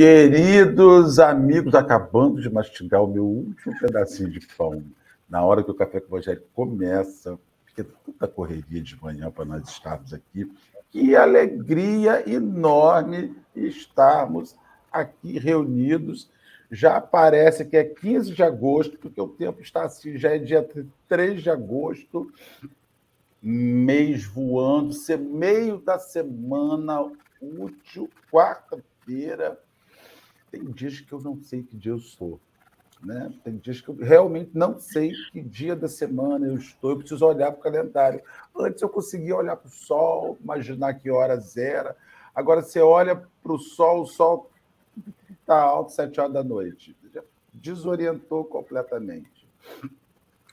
Queridos amigos, acabando de mastigar o meu último pedacinho de pão, na hora que o Café com o Evangelho começa, porque tanta correria de manhã para nós estarmos aqui, que alegria enorme estarmos aqui reunidos. Já parece que é 15 de agosto, porque o tempo está assim, já é dia 3 de agosto, mês voando, ser meio da semana útil, quarta-feira tem dias que eu não sei que dia eu sou. Né? Tem dias que eu realmente não sei que dia da semana eu estou, eu preciso olhar para o calendário. Antes eu conseguia olhar para o sol, imaginar que horas era. Agora você olha para o sol, o sol está alto, sete horas da noite. Desorientou completamente.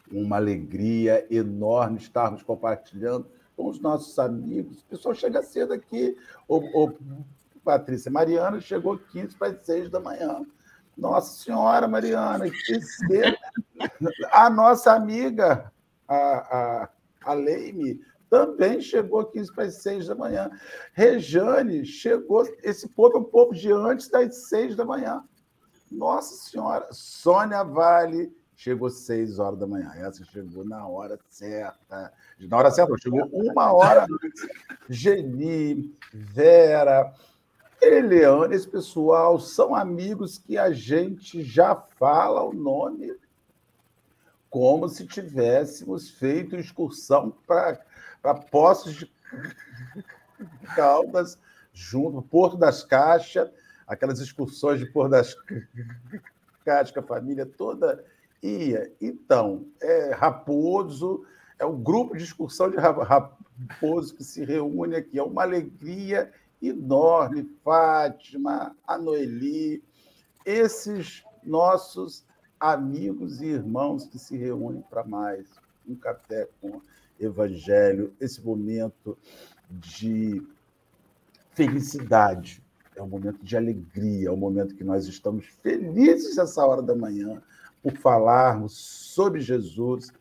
Uma alegria enorme estarmos compartilhando com os nossos amigos. O pessoal chega cedo aqui. Patrícia. Mariana chegou 15 para as 6 da manhã. Nossa Senhora, Mariana, que cedo. A nossa amiga, a, a, a Leime, também chegou 15 para as 6 da manhã. Rejane chegou. Esse povo é um povo de antes das 6 da manhã. Nossa Senhora. Sônia Vale chegou 6 horas da manhã. Essa chegou na hora certa. Na hora certa, chegou uma hora antes. Geni, Vera, Eliane, esse pessoal são amigos que a gente já fala o nome como se tivéssemos feito excursão para Poços de Caldas, junto, Porto das Caixas, aquelas excursões de Porto das Caixas, que a família toda ia. Então, é Raposo, é o grupo de excursão de Raposo que se reúne aqui. É uma alegria enorme, Fátima, a Noeli, esses nossos amigos e irmãos que se reúnem para mais um café com Evangelho, esse momento de felicidade, é um momento de alegria, é um momento que nós estamos felizes essa hora da manhã por falarmos sobre Jesus,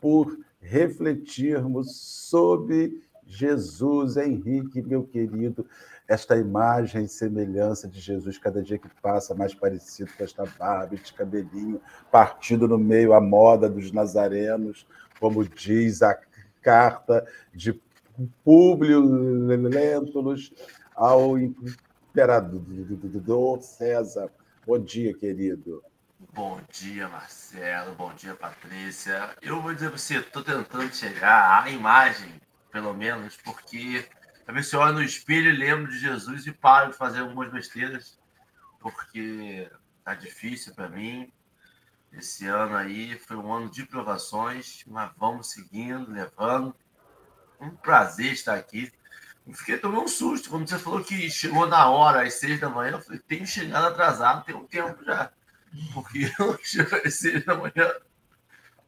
por refletirmos sobre Jesus, Henrique, meu querido, esta imagem e semelhança de Jesus, cada dia que passa, mais parecido com esta barba, este cabelinho, partido no meio a moda dos nazarenos, como diz a carta de Públio Lentulus ao imperador César. Bom dia, querido. Bom dia, Marcelo. Bom dia, Patrícia. Eu vou dizer para você, estou tentando chegar à imagem pelo menos, porque vezes eu olho no espelho e lembro de Jesus e paro de fazer algumas besteiras, porque tá difícil para mim. Esse ano aí foi um ano de provações, mas vamos seguindo, levando. Um prazer estar aqui. Fiquei tomando um susto quando você falou que chegou na hora, às seis da manhã. Eu falei, tenho chegado atrasado, tem um tempo já. Porque eu chego às seis da manhã.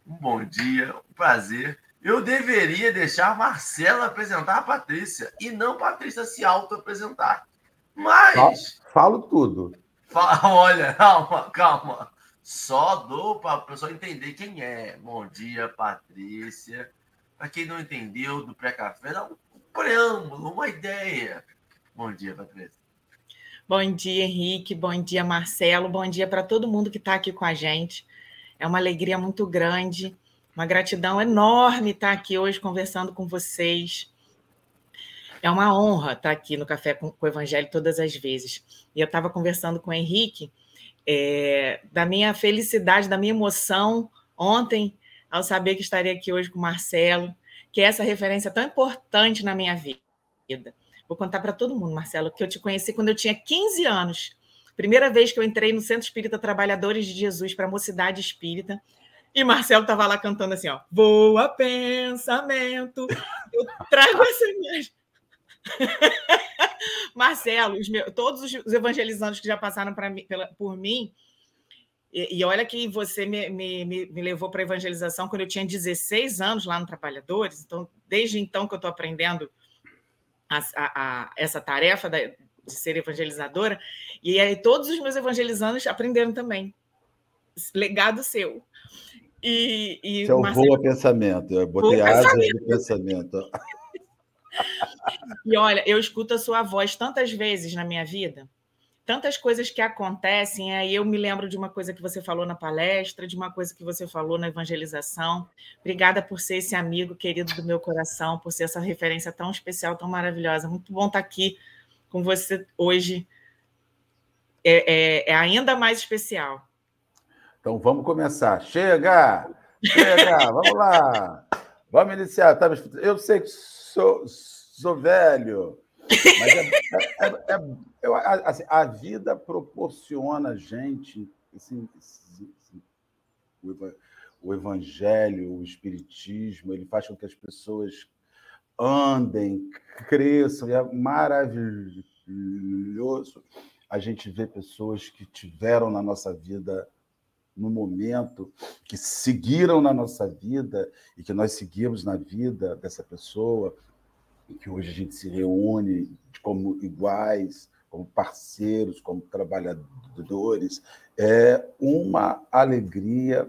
Um bom dia, um prazer. Eu deveria deixar Marcela apresentar a Patrícia e não Patrícia se auto-apresentar. Mas. Falo, tudo. Fala, olha, calma, calma. Só dou para a pessoa entender quem é. Bom dia, Patrícia. Para quem não entendeu do pré-café, dá um preâmbulo, uma ideia. Bom dia, Patrícia. Bom dia, Henrique. Bom dia, Marcelo. Bom dia para todo mundo que está aqui com a gente. É uma alegria muito grande uma gratidão enorme estar aqui hoje conversando com vocês. É uma honra estar aqui no Café com o Evangelho todas as vezes. E eu estava conversando com o Henrique é, da minha felicidade, da minha emoção ontem, ao saber que estaria aqui hoje com o Marcelo, que é essa referência tão importante na minha vida. Vou contar para todo mundo, Marcelo, que eu te conheci quando eu tinha 15 anos. Primeira vez que eu entrei no Centro Espírita Trabalhadores de Jesus para a Mocidade Espírita. E Marcelo estava lá cantando assim, ó. Voa pensamento. Eu trago essa imagem. Marcelo, meus, todos os evangelizantes que já passaram mim, pela, por mim, e, e, olha que você me, me, me levou para evangelização quando eu tinha 16 anos lá no Trabalhadores, então, desde então que eu estou aprendendo a, a, a, essa tarefa da, de ser evangelizadora, e aí todos os meus evangelizantes aprenderam também. Legado seu. E, e Seu Marcelo... voa pensamento. Eu botei asas pensamento. do pensamento. E olha, eu escuto a sua voz tantas vezes na minha vida, tantas coisas que acontecem. Aí eu me lembro de uma coisa que você falou na palestra, de uma coisa que você falou na evangelização. Obrigada por ser esse amigo querido do meu coração, por ser essa referência tão especial, tão maravilhosa. Muito bom estar aqui com você hoje. É, é, é ainda mais especial. Então vamos começar. Chega! Chega! vamos lá! Vamos iniciar. Tá eu sei que sou, sou velho, mas é, é, é, é eu, assim, a vida proporciona a gente assim, o evangelho, o espiritismo, ele faz com que as pessoas andem, cresçam, e é maravilhoso a gente ver pessoas que tiveram na nossa vida no momento, que seguiram na nossa vida e que nós seguimos na vida dessa pessoa, e que hoje a gente se reúne como iguais, como parceiros, como trabalhadores. É uma alegria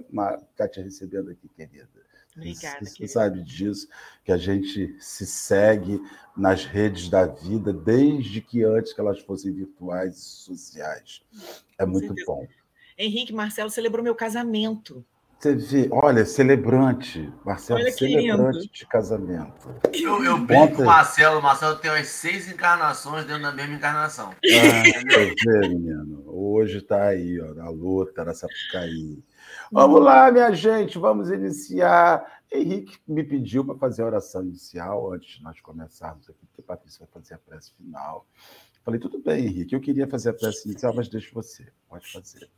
estar te recebendo aqui, querida. Obrigada. Você sabe disso, que a gente se segue nas redes da vida desde que antes que elas fossem virtuais e sociais. É muito bom. Henrique Marcelo celebrou meu casamento. Você vê, olha, celebrante, Marcelo, olha celebrante lindo. de casamento. Eu, eu brinco com o Marcelo, o Marcelo tem umas seis encarnações dentro da mesma encarnação. Ah, vê, menino, hoje está aí, ó, na luta, na Sapucaí. Vamos lá, minha gente, vamos iniciar. Henrique me pediu para fazer a oração inicial antes de nós começarmos aqui, porque Patrícia vai fazer a prece final. Falei, tudo bem, Henrique, eu queria fazer a prece inicial, mas deixa você, pode fazer.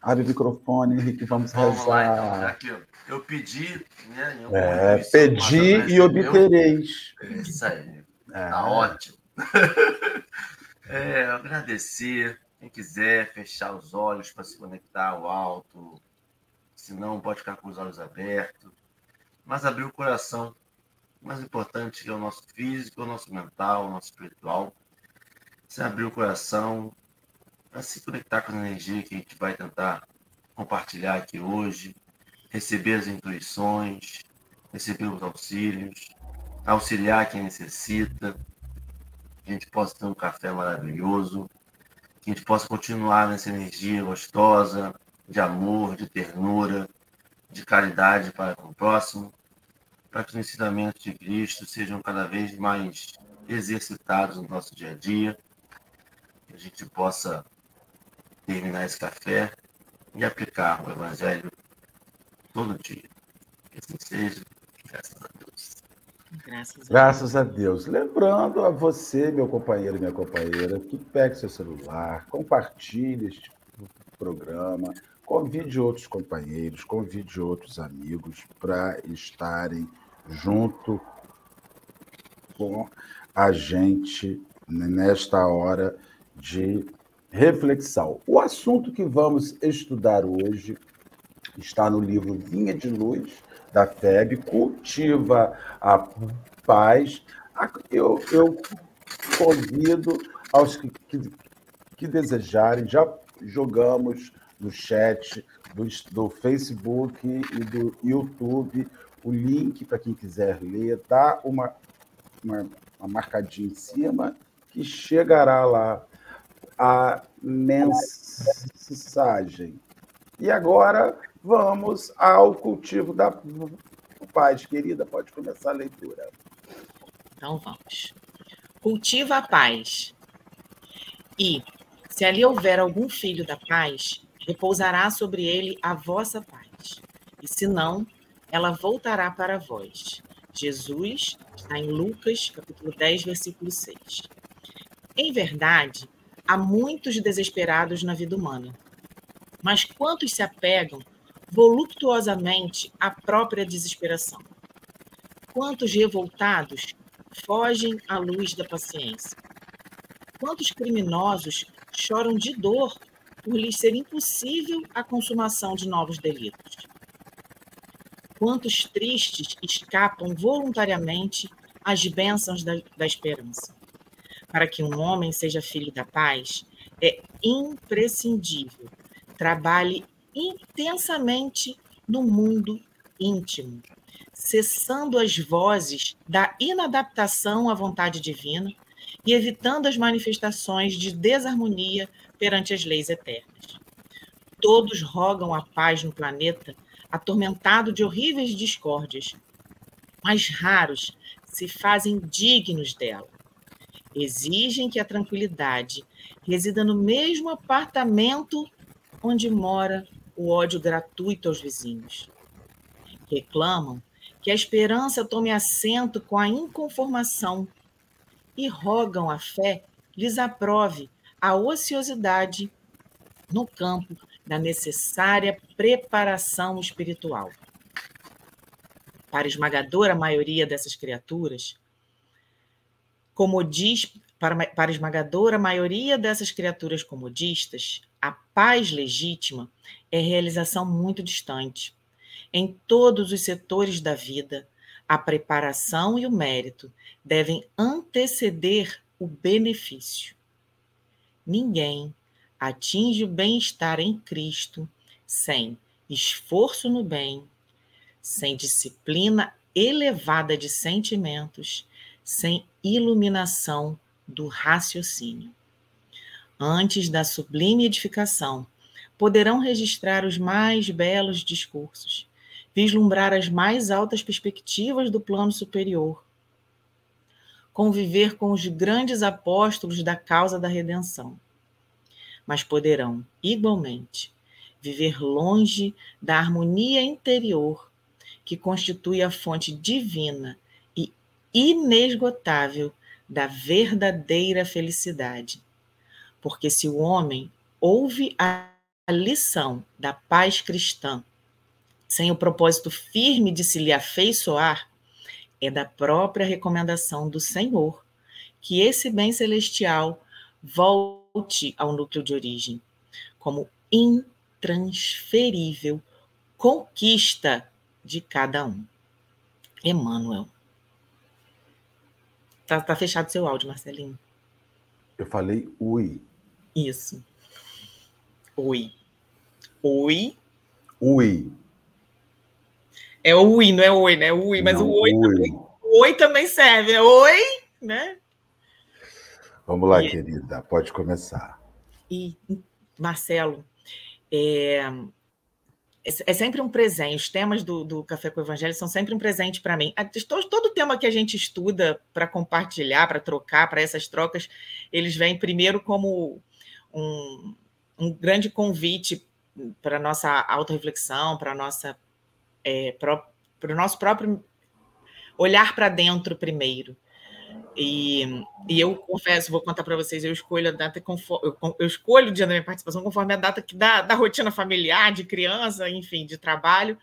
Abre o microfone, Henrique, vamos, vamos rezar. Lá, então, aqui, eu pedi, né? É, pedi e obtereis. Isso aí. É. Tá ótimo. é, agradecer. Quem quiser fechar os olhos para se conectar ao alto, se não, pode ficar com os olhos abertos. Mas abrir o coração. O mais importante é o nosso físico, o nosso mental, o nosso espiritual. Se abrir o coração, para se conectar com a energia que a gente vai tentar compartilhar aqui hoje, receber as intuições, receber os auxílios, auxiliar quem necessita, que a gente possa ter um café maravilhoso, que a gente possa continuar nessa energia gostosa, de amor, de ternura, de caridade para com o próximo, para que os ensinamentos de Cristo sejam cada vez mais exercitados no nosso dia a dia, que a gente possa terminar esse café e aplicar o Evangelho todo dia. Que assim seja, graças a Deus. Graças a, Graças a Deus. Lembrando a você, meu companheiro e minha companheira, que pegue seu celular, compartilhe este programa, convide outros companheiros, convide outros amigos para estarem junto com a gente nesta hora de reflexão. O assunto que vamos estudar hoje está no livro Vinha de Luz, da FEB, Cultiva a Paz. Eu, eu convido aos que, que, que, desejarem, já jogamos no chat do, do Facebook e do YouTube o link para quem quiser ler, dá uma, uma, uma marcadinha em cima que chegará lá a mensagem. E agora vamos ao cultivo da paz. Querida, pode começar a leitura. Então vamos. Cultiva a paz. E, se ali houver algum filho da paz, repousará sobre ele a vossa paz. E se não, ela voltará para vós. Jesus está em Lucas, capítulo 10, versículo 6. Em verdade, Há muitos desesperados na vida humana. Mas quantos se apegam voluptuosamente à própria desesperação? Quantos revoltados fogem à luz da paciência? Quantos criminosos choram de dor por lhes ser impossível a consumação de novos delitos? Quantos tristes escapam voluntariamente às bênçãos da, da esperança? Para que um homem seja filho da paz, é imprescindível. Trabalhe intensamente no mundo íntimo, cessando as vozes da inadaptação à vontade divina, e evitando as manifestações de desarmonia perante as leis eternas. Todos rogam a paz no planeta, atormentado de horríveis discórdias, mas raros se fazem dignos dela. Exigem que a tranquilidade resida no mesmo apartamento onde mora o ódio gratuito aos vizinhos. Reclamam que a esperança tome assento com a inconformação e rogam a fé lhes aprove a ociosidade no campo da necessária preparação espiritual. Para a esmagadora maioria dessas criaturas, como diz, para, para a esmagadora maioria dessas criaturas comodistas, a paz legítima é realização muito distante. Em todos os setores da vida, a preparação e o mérito devem anteceder o benefício. Ninguém atinge o bem-estar em Cristo sem esforço no bem, sem disciplina elevada de sentimentos, sem iluminação do raciocínio. Antes da sublime edificação, poderão registrar os mais belos discursos, vislumbrar as mais altas perspectivas do plano superior, conviver com os grandes apóstolos da causa da redenção. Mas poderão, igualmente, viver longe da harmonia interior que constitui a fonte divina inesgotável da verdadeira felicidade. Porque se o homem ouve a lição da paz cristã sem o propósito firme de se lhe afeiçoar, é da própria recomendação do Senhor que esse bem celestial volte ao núcleo de origem, como intransferível conquista de cada um. Emmanuel. Tá, tá fechado seu áudio, Marcelinho. Eu falei ui. Isso. Oi. Oi. Ui. É oi, não é oi, né? Ui, mas não, o oi, oi. Também, oi também serve. É oi, né? Vamos lá, e, querida, pode começar. E, Marcelo, é, é sempre um presente. Os temas do, do Café com o Evangelho são sempre um presente para mim. Todo, todo tema que a gente estuda para compartilhar, para trocar, para essas trocas, eles vêm primeiro como um, um grande convite para nossa autorreflexão, para nossa é, para o nosso próprio olhar para dentro primeiro. E, e, eu confesso, vou contar para vocês, eu escolho a data conforme, eu, eu, escolho o dia da minha participação conforme a data que dá da rotina familiar, de criança, enfim, de trabalho.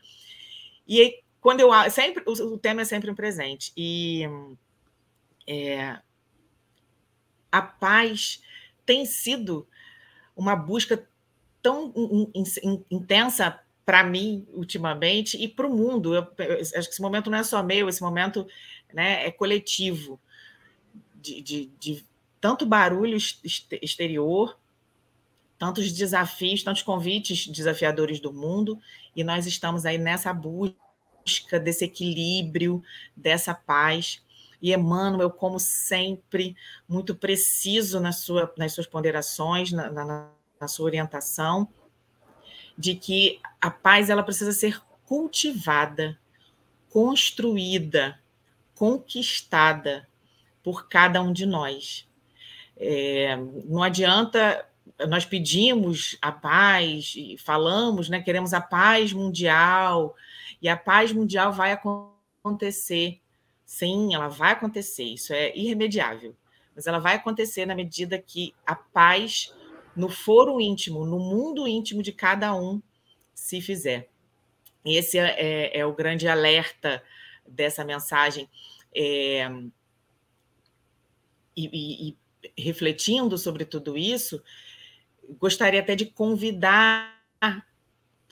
E aí, quando eu sempre o, o tema é sempre um presente. E é, a paz tem sido uma busca tão in, in, in, intensa para mim ultimamente e para o mundo. Eu, eu, acho que esse momento não é só meu, esse momento né, é coletivo, de, de, de tanto barulho exterior, tantos desafios, tantos convites desafiadores do mundo, e nós estamos aí nessa busca desse equilíbrio, dessa paz. E Emmanuel, como sempre, muito preciso na sua, nas suas ponderações, na, na, na sua orientação, de que a paz ela precisa ser cultivada, construída, conquistada por cada um de nós. É, não adianta nós pedimos a paz e falamos, né, queremos a paz mundial e a paz mundial vai acontecer. Sim, ela vai acontecer, isso é irremediável. Mas ela vai acontecer na medida que a paz no foro íntimo, no mundo íntimo de cada um, se fizer. Esse é, é, é o grande alerta dessa mensagem. É, e, e, e, refletindo sobre tudo isso, gostaria até de convidar,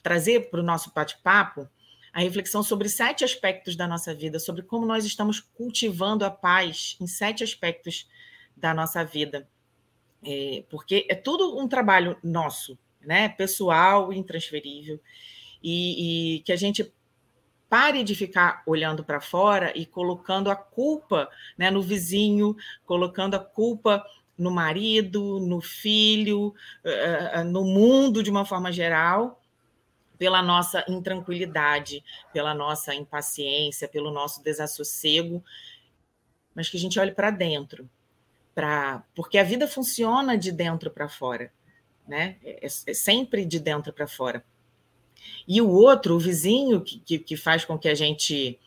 trazer para o nosso bate-papo a reflexão sobre sete aspectos da nossa vida, sobre como nós estamos cultivando a paz em sete aspectos da nossa vida é, porque é tudo um trabalho nosso, né? pessoal, intransferível, e, e que a gente pare de ficar olhando para fora e colocando a culpa né, no vizinho, colocando a culpa no marido, no filho, eh, eh, no mundo de uma forma geral, pela nossa intranquilidade, pela nossa impaciência, pelo nosso desassossego, mas que a gente olhe para dentro, para porque a vida funciona de dentro para fora, né? É, é sempre de dentro para fora. E o outro, o vizinho, que, que faz com que a gente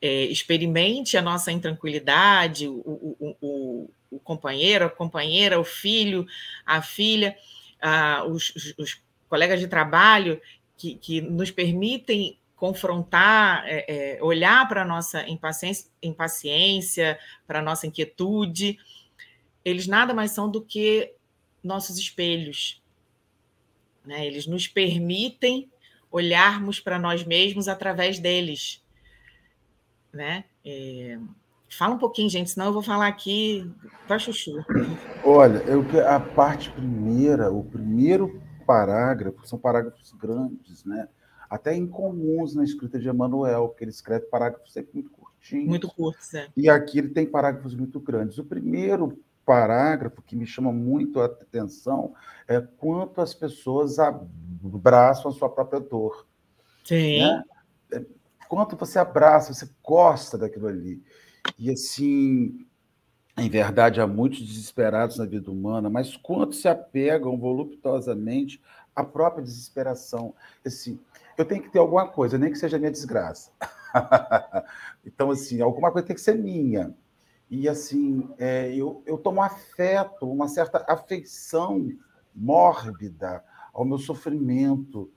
é, experimente a nossa intranquilidade, o, o, o, o, companheiro, a companheira, o filho, a filha, a, os, os, colegas de trabalho que, que nos permitem confrontar, é, é, olhar para a nossa impaciência, impaciência para a nossa inquietude, eles nada mais são do que nossos espelhos. Né? Eles nos permitem olharmos para nós mesmos através deles. Né? É... Fala um pouquinho, gente, senão eu vou falar aqui para chuchu. Olha, eu, a parte primeira, o primeiro parágrafo, são parágrafos grandes, né? até incomuns na escrita de Emmanuel, porque ele escreve parágrafos sempre muito curtinhos. Muito curtos, é. E aqui ele tem parágrafos muito grandes. O primeiro parágrafo que me chama muito a atenção é quanto as pessoas abraçam a sua própria dor. Sim. Né? É, quanto você abraça, você gosta daquilo ali. E assim, em verdade, há muitos desesperados na vida humana, mas quanto se apegam voluptuosamente à própria desesperação. Assim, eu tenho que ter alguma coisa, nem que seja minha desgraça. então, assim, alguma coisa tem que ser minha. E, assim, é, eu, eu tomo afeto, uma certa afeição mórbida ao meu sofrimento.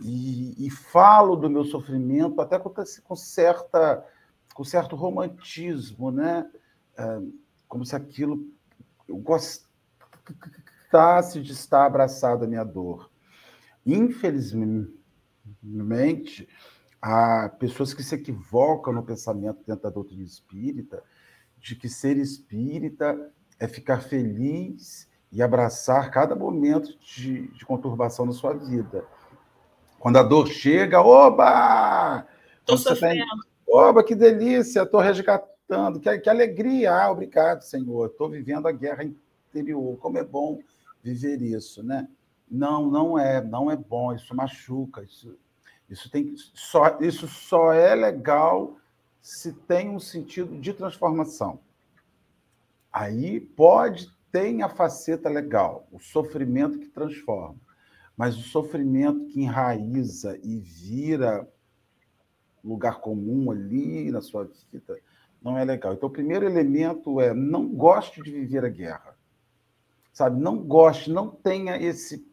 E, e falo do meu sofrimento até com, com, certa, com certo romantismo, né? É, como se aquilo eu gostasse de estar abraçado à minha dor. Infelizmente, há pessoas que se equivocam no pensamento dentro da doutrina espírita de que ser espírita é ficar feliz e abraçar cada momento de, de conturbação na sua vida. Quando a dor chega, oba! Estou tá sofrendo. Tá oba, que delícia, estou resgatando, que, que alegria. Ah, obrigado, Senhor. Estou vivendo a guerra interior. Como é bom viver isso, né? Não, não é, não é bom, isso machuca, isso, isso tem só, isso só é legal se tem um sentido de transformação. Aí pode ter a faceta legal, o sofrimento que transforma, mas o sofrimento que enraiza e vira lugar comum ali na sua vida não é legal. Então, o primeiro elemento é não goste de viver a guerra. Sabe? Não goste, não tenha esse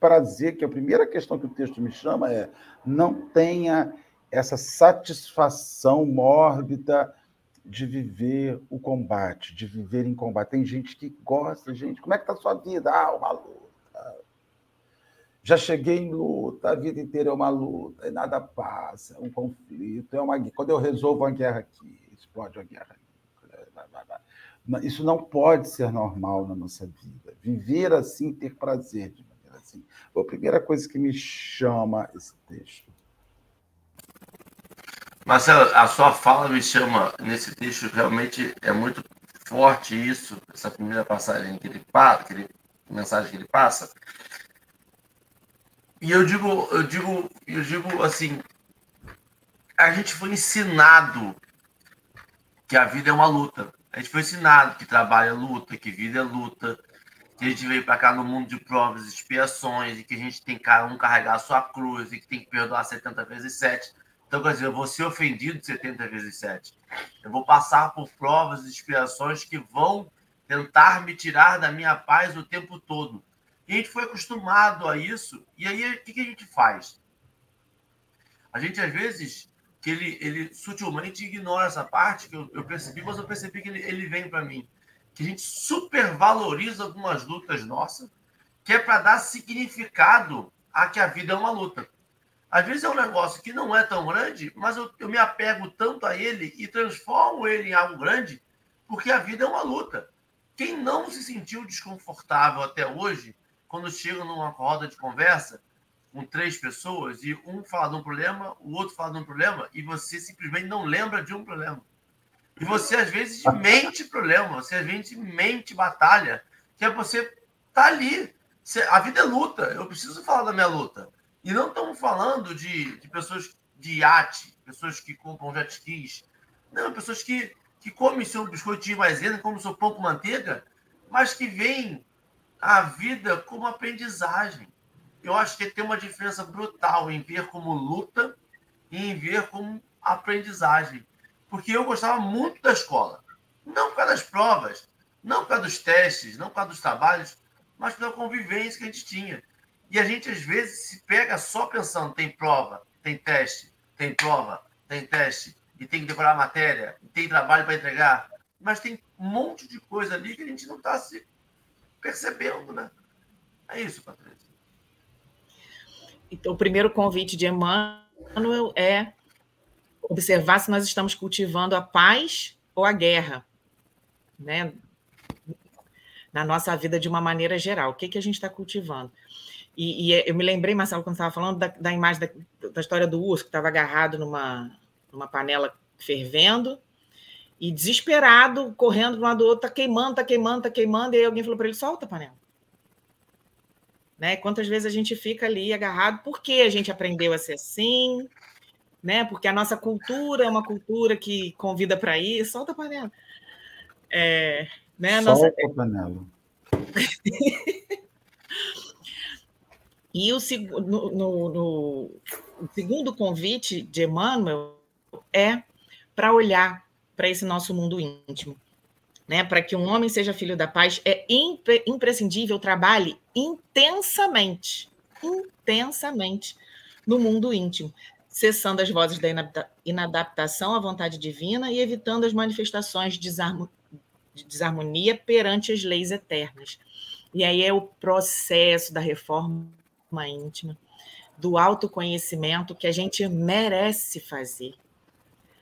prazer, que é a primeira questão que o texto me chama é não tenha essa satisfação mórbida de viver o combate, de viver em combate. Tem gente que gosta, gente, como é que está a sua vida? Ah, uma luta. Já cheguei em luta, a vida inteira é uma luta, e nada passa, é um conflito, é uma Quando eu resolvo uma guerra aqui, explode uma guerra Isso não pode ser normal na nossa vida. Viver assim, ter prazer de viver assim. A primeira coisa que me chama esse texto. Marcelo, a sua fala me chama nesse texto, realmente é muito forte isso, essa primeira passagem que ele passa, que ele, mensagem que ele passa. E eu digo, eu digo, eu digo assim, a gente foi ensinado que a vida é uma luta. A gente foi ensinado que trabalho é luta, que vida é luta, que a gente veio para cá no mundo de provas expiações, e que a gente tem que um carregar a sua cruz, e que tem que perdoar 70 vezes 7. Então, quer dizer, eu vou ser ofendido 70 vezes 7. Eu vou passar por provas e expiações que vão tentar me tirar da minha paz o tempo todo. E a gente foi acostumado a isso. E aí, o que a gente faz? A gente, às vezes, que ele, ele sutilmente ignora essa parte que eu, eu percebi, mas eu percebi que ele, ele vem para mim. Que a gente supervaloriza algumas lutas nossas, que é para dar significado a que a vida é uma luta. Às vezes é um negócio que não é tão grande, mas eu, eu me apego tanto a ele e transformo ele em algo grande, porque a vida é uma luta. Quem não se sentiu desconfortável até hoje, quando chega numa roda de conversa, com três pessoas e um fala de um problema, o outro fala de um problema e você simplesmente não lembra de um problema. E você às vezes mente problema, você às vezes mente batalha, que é você tá ali. A vida é luta, eu preciso falar da minha luta. E não estamos falando de, de pessoas de iate, pessoas que compram jet skis. Não, pessoas que, que comem seu biscoitinho maisena, comem seu pão com manteiga, mas que veem a vida como aprendizagem. Eu acho que tem uma diferença brutal em ver como luta e em ver como aprendizagem. Porque eu gostava muito da escola. Não por causa das provas, não por causa dos testes, não por causa dos trabalhos, mas pela convivência que a gente tinha. E a gente, às vezes, se pega só pensando: tem prova, tem teste, tem prova, tem teste, e tem que decorar a matéria, e tem trabalho para entregar. Mas tem um monte de coisa ali que a gente não está se percebendo, né? É isso, Patrícia. Então, o primeiro convite de Emmanuel é observar se nós estamos cultivando a paz ou a guerra, né? Na nossa vida de uma maneira geral. O que, que a gente está cultivando? E, e, eu me lembrei, Marcelo, quando estava falando da, da imagem da, da, história do urso que estava agarrado numa, numa panela fervendo e desesperado, correndo de um lado do outro, tá queimando, tá queimando, tá queimando, e aí alguém falou para ele: solta a panela. Né? Quantas vezes a gente fica ali agarrado, porque a gente aprendeu a ser assim, né? Porque a nossa cultura é uma cultura que convida para ir, solta a panela. É, né? Solta nossa... a panela. E o, no, no, no, o segundo convite de Emmanuel é para olhar para esse nosso mundo íntimo. Né? Para que um homem seja filho da paz, é impre, imprescindível trabalhe intensamente, intensamente no mundo íntimo, cessando as vozes da inadaptação à vontade divina e evitando as manifestações de desarmonia perante as leis eternas. E aí é o processo da reforma íntima, do autoconhecimento que a gente merece fazer.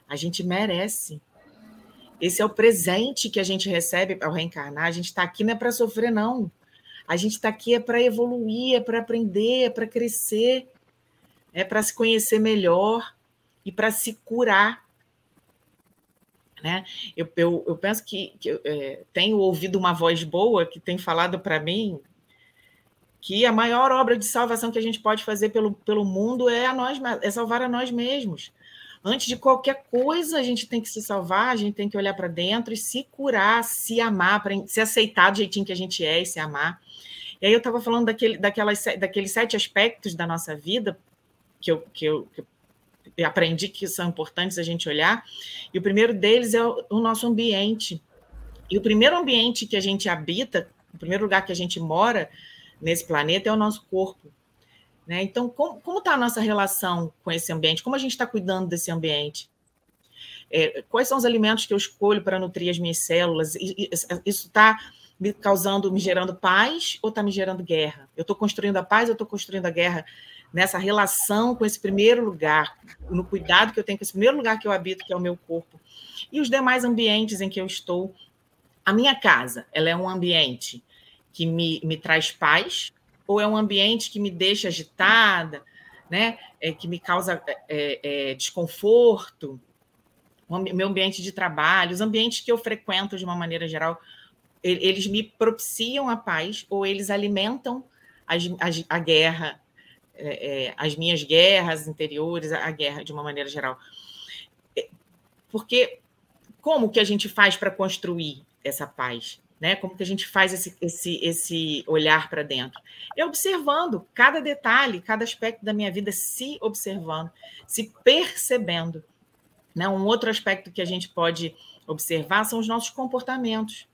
A gente merece. Esse é o presente que a gente recebe ao reencarnar. A gente está aqui não é para sofrer, não. A gente está aqui é para evoluir, é para aprender, é para crescer, é para se conhecer melhor e para se curar. Né? Eu, eu, eu penso que, que é, tenho ouvido uma voz boa que tem falado para mim que a maior obra de salvação que a gente pode fazer pelo, pelo mundo é, a nós, é salvar a nós mesmos. Antes de qualquer coisa, a gente tem que se salvar, a gente tem que olhar para dentro e se curar, se amar, para se aceitar do jeitinho que a gente é e se amar. E aí eu estava falando daquele, daquelas, daqueles sete aspectos da nossa vida que eu, que, eu, que eu aprendi que são importantes a gente olhar, e o primeiro deles é o, o nosso ambiente. E o primeiro ambiente que a gente habita, o primeiro lugar que a gente mora, nesse planeta é o nosso corpo. Né? Então, como está a nossa relação com esse ambiente? Como a gente está cuidando desse ambiente? É, quais são os alimentos que eu escolho para nutrir as minhas células? Isso está me causando, me gerando paz ou está me gerando guerra? Eu estou construindo a paz ou estou construindo a guerra nessa relação com esse primeiro lugar, no cuidado que eu tenho com esse primeiro lugar que eu habito, que é o meu corpo, e os demais ambientes em que eu estou. A minha casa, ela é um ambiente que me, me traz paz, ou é um ambiente que me deixa agitada, né? É, que me causa é, é, desconforto, o meu ambiente de trabalho, os ambientes que eu frequento de uma maneira geral, eles me propiciam a paz ou eles alimentam a, a, a guerra, é, é, as minhas guerras interiores, a, guerra de uma maneira geral. É, porque como que a gente faz para construir essa paz? Né? Como que a gente faz esse, esse, esse olhar para dentro? É observando cada detalhe, cada aspecto da minha vida, se observando, se percebendo. Né? Um outro aspecto que a gente pode observar são os nossos comportamentos.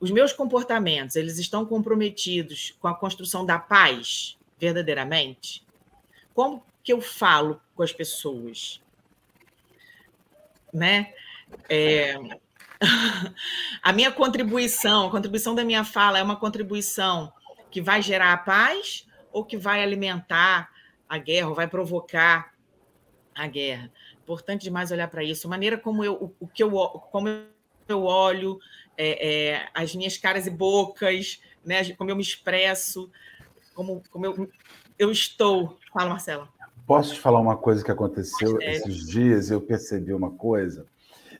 Os meus comportamentos, eles estão comprometidos com a construção da paz, verdadeiramente? Como que eu falo com as pessoas? Né? É, a minha contribuição, a contribuição da minha fala é uma contribuição que vai gerar a paz ou que vai alimentar a guerra, ou vai provocar a guerra. Importante demais olhar para isso. A maneira como eu, o, que eu, como eu olho, é, é, as minhas caras e bocas, né, como eu me expresso, como, como eu, eu estou. Fala, Marcela. Posso te falar uma coisa que aconteceu é. esses dias? Eu percebi uma coisa.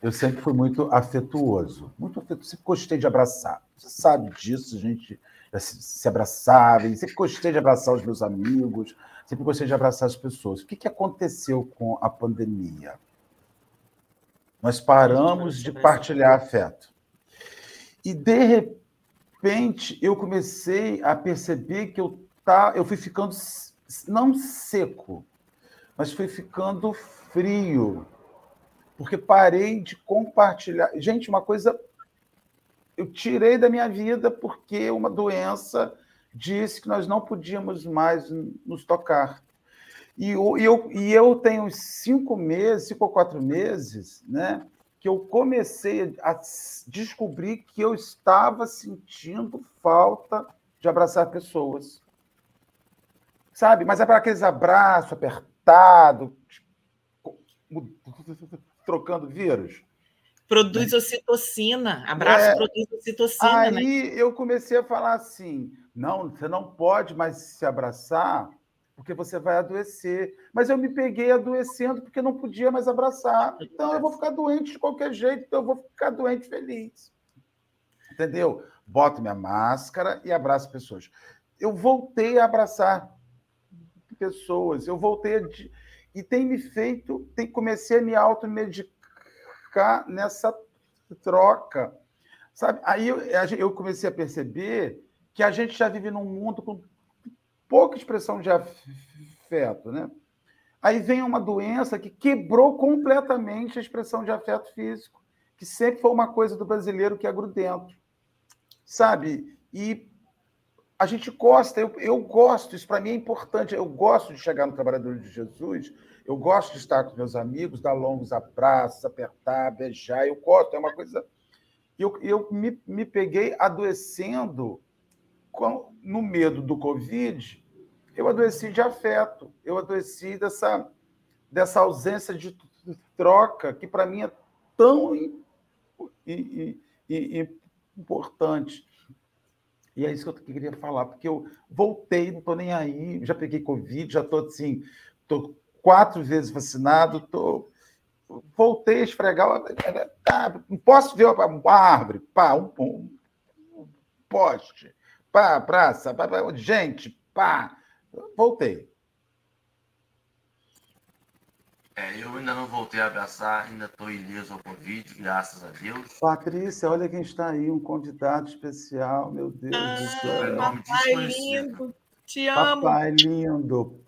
Eu sempre fui muito afetuoso, muito afetuoso. Sempre gostei de abraçar. Você sabe disso, gente se abraçava. Sempre gostei de abraçar os meus amigos. Sempre gostei de abraçar as pessoas. O que, que aconteceu com a pandemia? Nós paramos de partilhar afeto. E, de repente, eu comecei a perceber que eu, tá, eu fui ficando, não seco, mas fui ficando frio. Porque parei de compartilhar. Gente, uma coisa. Eu tirei da minha vida porque uma doença disse que nós não podíamos mais nos tocar. E eu, e eu, tenho cinco meses, cinco ou quatro meses, né? Que eu comecei a descobrir que eu estava sentindo falta de abraçar pessoas. Sabe? Mas é para aqueles abraços apertados, trocando vírus. Produz né? ocitocina. Abraço é, produz ocitocina. Né? Aí né? eu comecei a falar assim: não, você não pode mais se abraçar porque você vai adoecer. Mas eu me peguei adoecendo porque não podia mais abraçar. Então eu vou ficar doente de qualquer jeito, então eu vou ficar doente feliz. Entendeu? Boto minha máscara e abraço pessoas. Eu voltei a abraçar pessoas, eu voltei a... e tem me feito, tem comecei a me automedicar nessa troca. Sabe? Aí eu, eu comecei a perceber que a gente já vive num mundo com pouca expressão de afeto, né? Aí vem uma doença que quebrou completamente a expressão de afeto físico, que sempre foi uma coisa do brasileiro que é grudento, sabe? E a gente gosta, eu, eu gosto, isso para mim é importante, eu gosto de chegar no Trabalhador de Jesus, eu gosto de estar com meus amigos, dar longos abraços, apertar, beijar, eu gosto, é uma coisa... Eu, eu me, me peguei adoecendo no medo do Covid, eu adoeci de afeto, eu adoeci dessa, dessa ausência de troca, que para mim é tão importante. E é isso que eu queria falar, porque eu voltei, não estou nem aí, já peguei Covid, já estou assim, estou quatro vezes vacinado, tô, voltei a esfregar. Ah, posso ver uma árvore, pá, um, um poste pá, praça, pá, pá, gente, pá. Voltei. É, eu ainda não voltei a abraçar, ainda estou ileso ao Covid, graças a Deus. Patrícia, olha quem está aí, um convidado especial, meu Deus ah, do céu. Nome papai lindo, te amo. Papai lindo.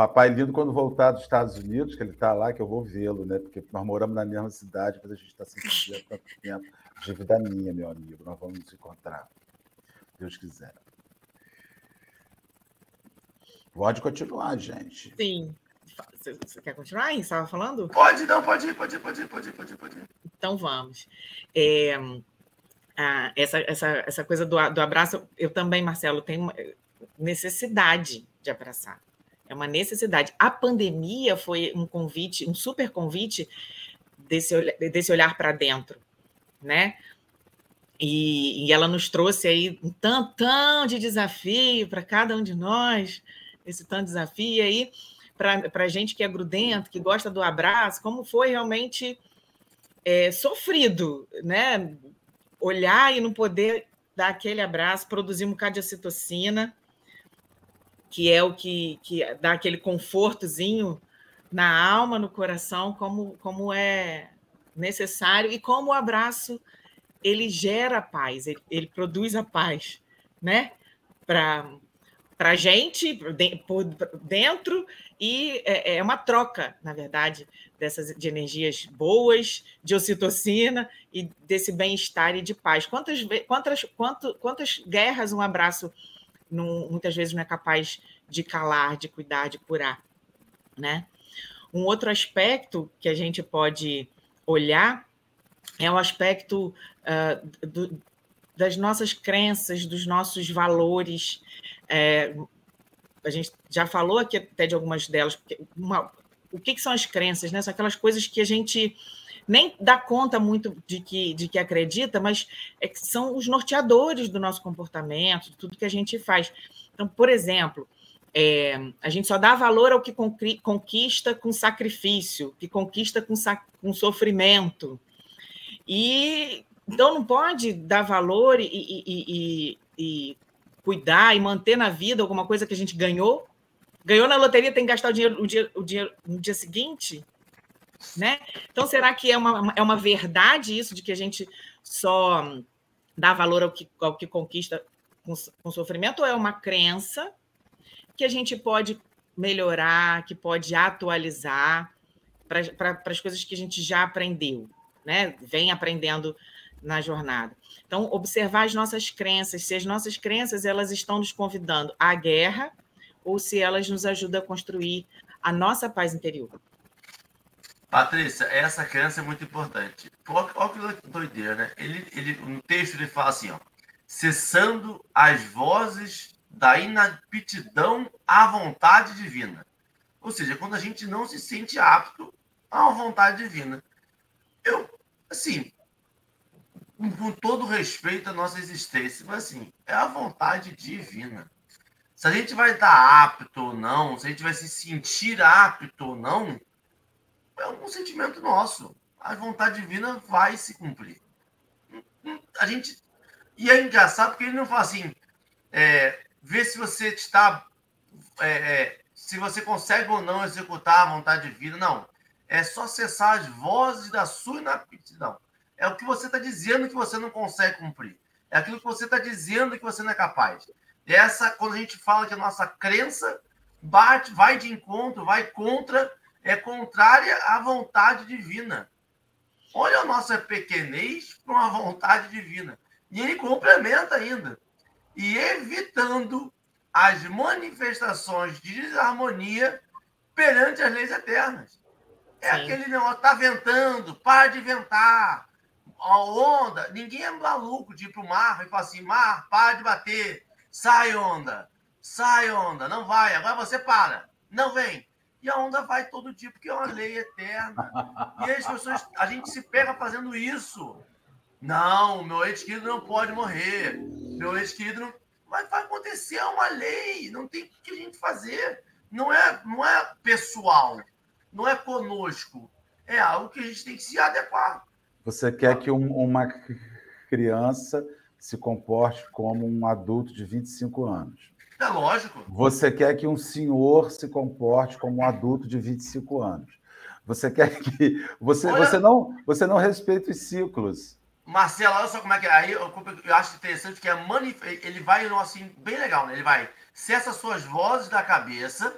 Papai lindo, quando voltar dos Estados Unidos, que ele está lá, que eu vou vê-lo, né? Porque nós moramos na mesma cidade, mas a gente está sem ver há tanto tempo. Dívida minha, meu amigo, nós vamos nos encontrar. Deus quiser. Pode continuar, gente. Sim. Você quer continuar? Você estava falando? Pode, não, pode ir, pode ir, pode ir, pode ir, pode ir. Pode ir. Então vamos. É, essa, essa, essa coisa do, do abraço, eu também, Marcelo, tenho necessidade de abraçar. É uma necessidade. A pandemia foi um convite, um super convite desse, desse olhar para dentro, né? E, e, ela nos trouxe aí um tantão de desafio para cada um de nós, esse tanto desafio aí, para a gente que é grudento, que gosta do abraço, como foi realmente é, sofrido, né? Olhar e não poder dar aquele abraço, produzir um bocado de ocitocina, que é o que, que dá aquele confortozinho na alma, no coração, como, como é necessário, e como o abraço ele gera paz, ele, ele produz a paz, né? Para a gente, por dentro, e é, é, uma troca, na verdade, dessas de energias boas, de ocitocina e desse bem-estar e de paz. Quantas, quantas, quantas, quantas guerras um abraço não, muitas vezes não é capaz de calar, de cuidar, de curar, né? Um outro aspecto que a gente pode olhar é o aspecto uh, do, das nossas crenças, dos nossos valores. É, a gente já falou aqui até de algumas delas. Uma, o que, que, são as crenças? Né? São aquelas coisas que a gente nem dá conta muito de que, de que acredita, mas é que são os norteadores do nosso comportamento, de tudo que a gente faz. Então, por exemplo, é, a gente só dá valor ao que conquista com sacrifício, que conquista com, com sofrimento. E então não pode dar valor e, e, e, e, cuidar e manter na vida alguma coisa que a gente ganhou. Ganhou na loteria, tem que gastar o dinheiro, o dia, o dia, no dia seguinte. Né? Então, será que é uma, é uma verdade isso de que a gente só dá valor ao que, ao que conquista com, com sofrimento ou é uma crença que a gente pode melhorar, que pode atualizar para as coisas que a gente já aprendeu, né? Vem aprendendo na jornada. Então, observar as nossas crenças, se as nossas crenças elas estão nos convidando à guerra ou se elas nos ajudam a construir a nossa paz interior. Patrícia, essa crença é muito importante. Olha que doideira, né? Ele, ele, no texto ele fala assim, ó, cessando as vozes da inaptidão à vontade divina. Ou seja, quando a gente não se sente apto à vontade divina. Eu, assim, com todo respeito à nossa existência, mas assim, é a vontade divina. Se a gente vai estar apto ou não, se a gente vai se sentir apto ou não, é um sentimento nosso. A vontade divina vai se cumprir. A gente. E é engraçado porque ele não fala assim: é, vê se você está. É, é, se você consegue ou não executar a vontade divina. Não. É só cessar as vozes da sua inaptidão. É o que você está dizendo que você não consegue cumprir. É aquilo que você está dizendo que você não é capaz. Essa, quando a gente fala que a nossa crença bate, vai de encontro, vai contra é contrária à vontade divina. Olha a nossa pequenez para uma vontade divina. E ele complementa ainda. E evitando as manifestações de desarmonia perante as leis eternas. É Sim. aquele negócio, tá ventando, para de ventar. A onda, ninguém é maluco de ir para o mar e falar assim, mar, para de bater. Sai onda, sai onda, não vai, agora você para, não vem e a onda vai todo dia, porque é uma lei eterna. E as pessoas, a gente se pega fazendo isso. Não, meu ente querido não pode morrer. Meu ente querido não. Mas vai acontecer, é uma lei. Não tem o que a gente fazer. Não é, não é pessoal. Não é conosco. É algo que a gente tem que se adequar. Você quer que um, uma criança se comporte como um adulto de 25 anos. É lógico. Você quer que um senhor se comporte como um adulto de 25 anos. Você quer que. Você, olha... você, não, você não respeita os ciclos. Marcelo, olha só como é que é. Aí eu, eu acho interessante que é manif... ele vai assim, bem legal, né? Ele vai. Cessa suas vozes da cabeça,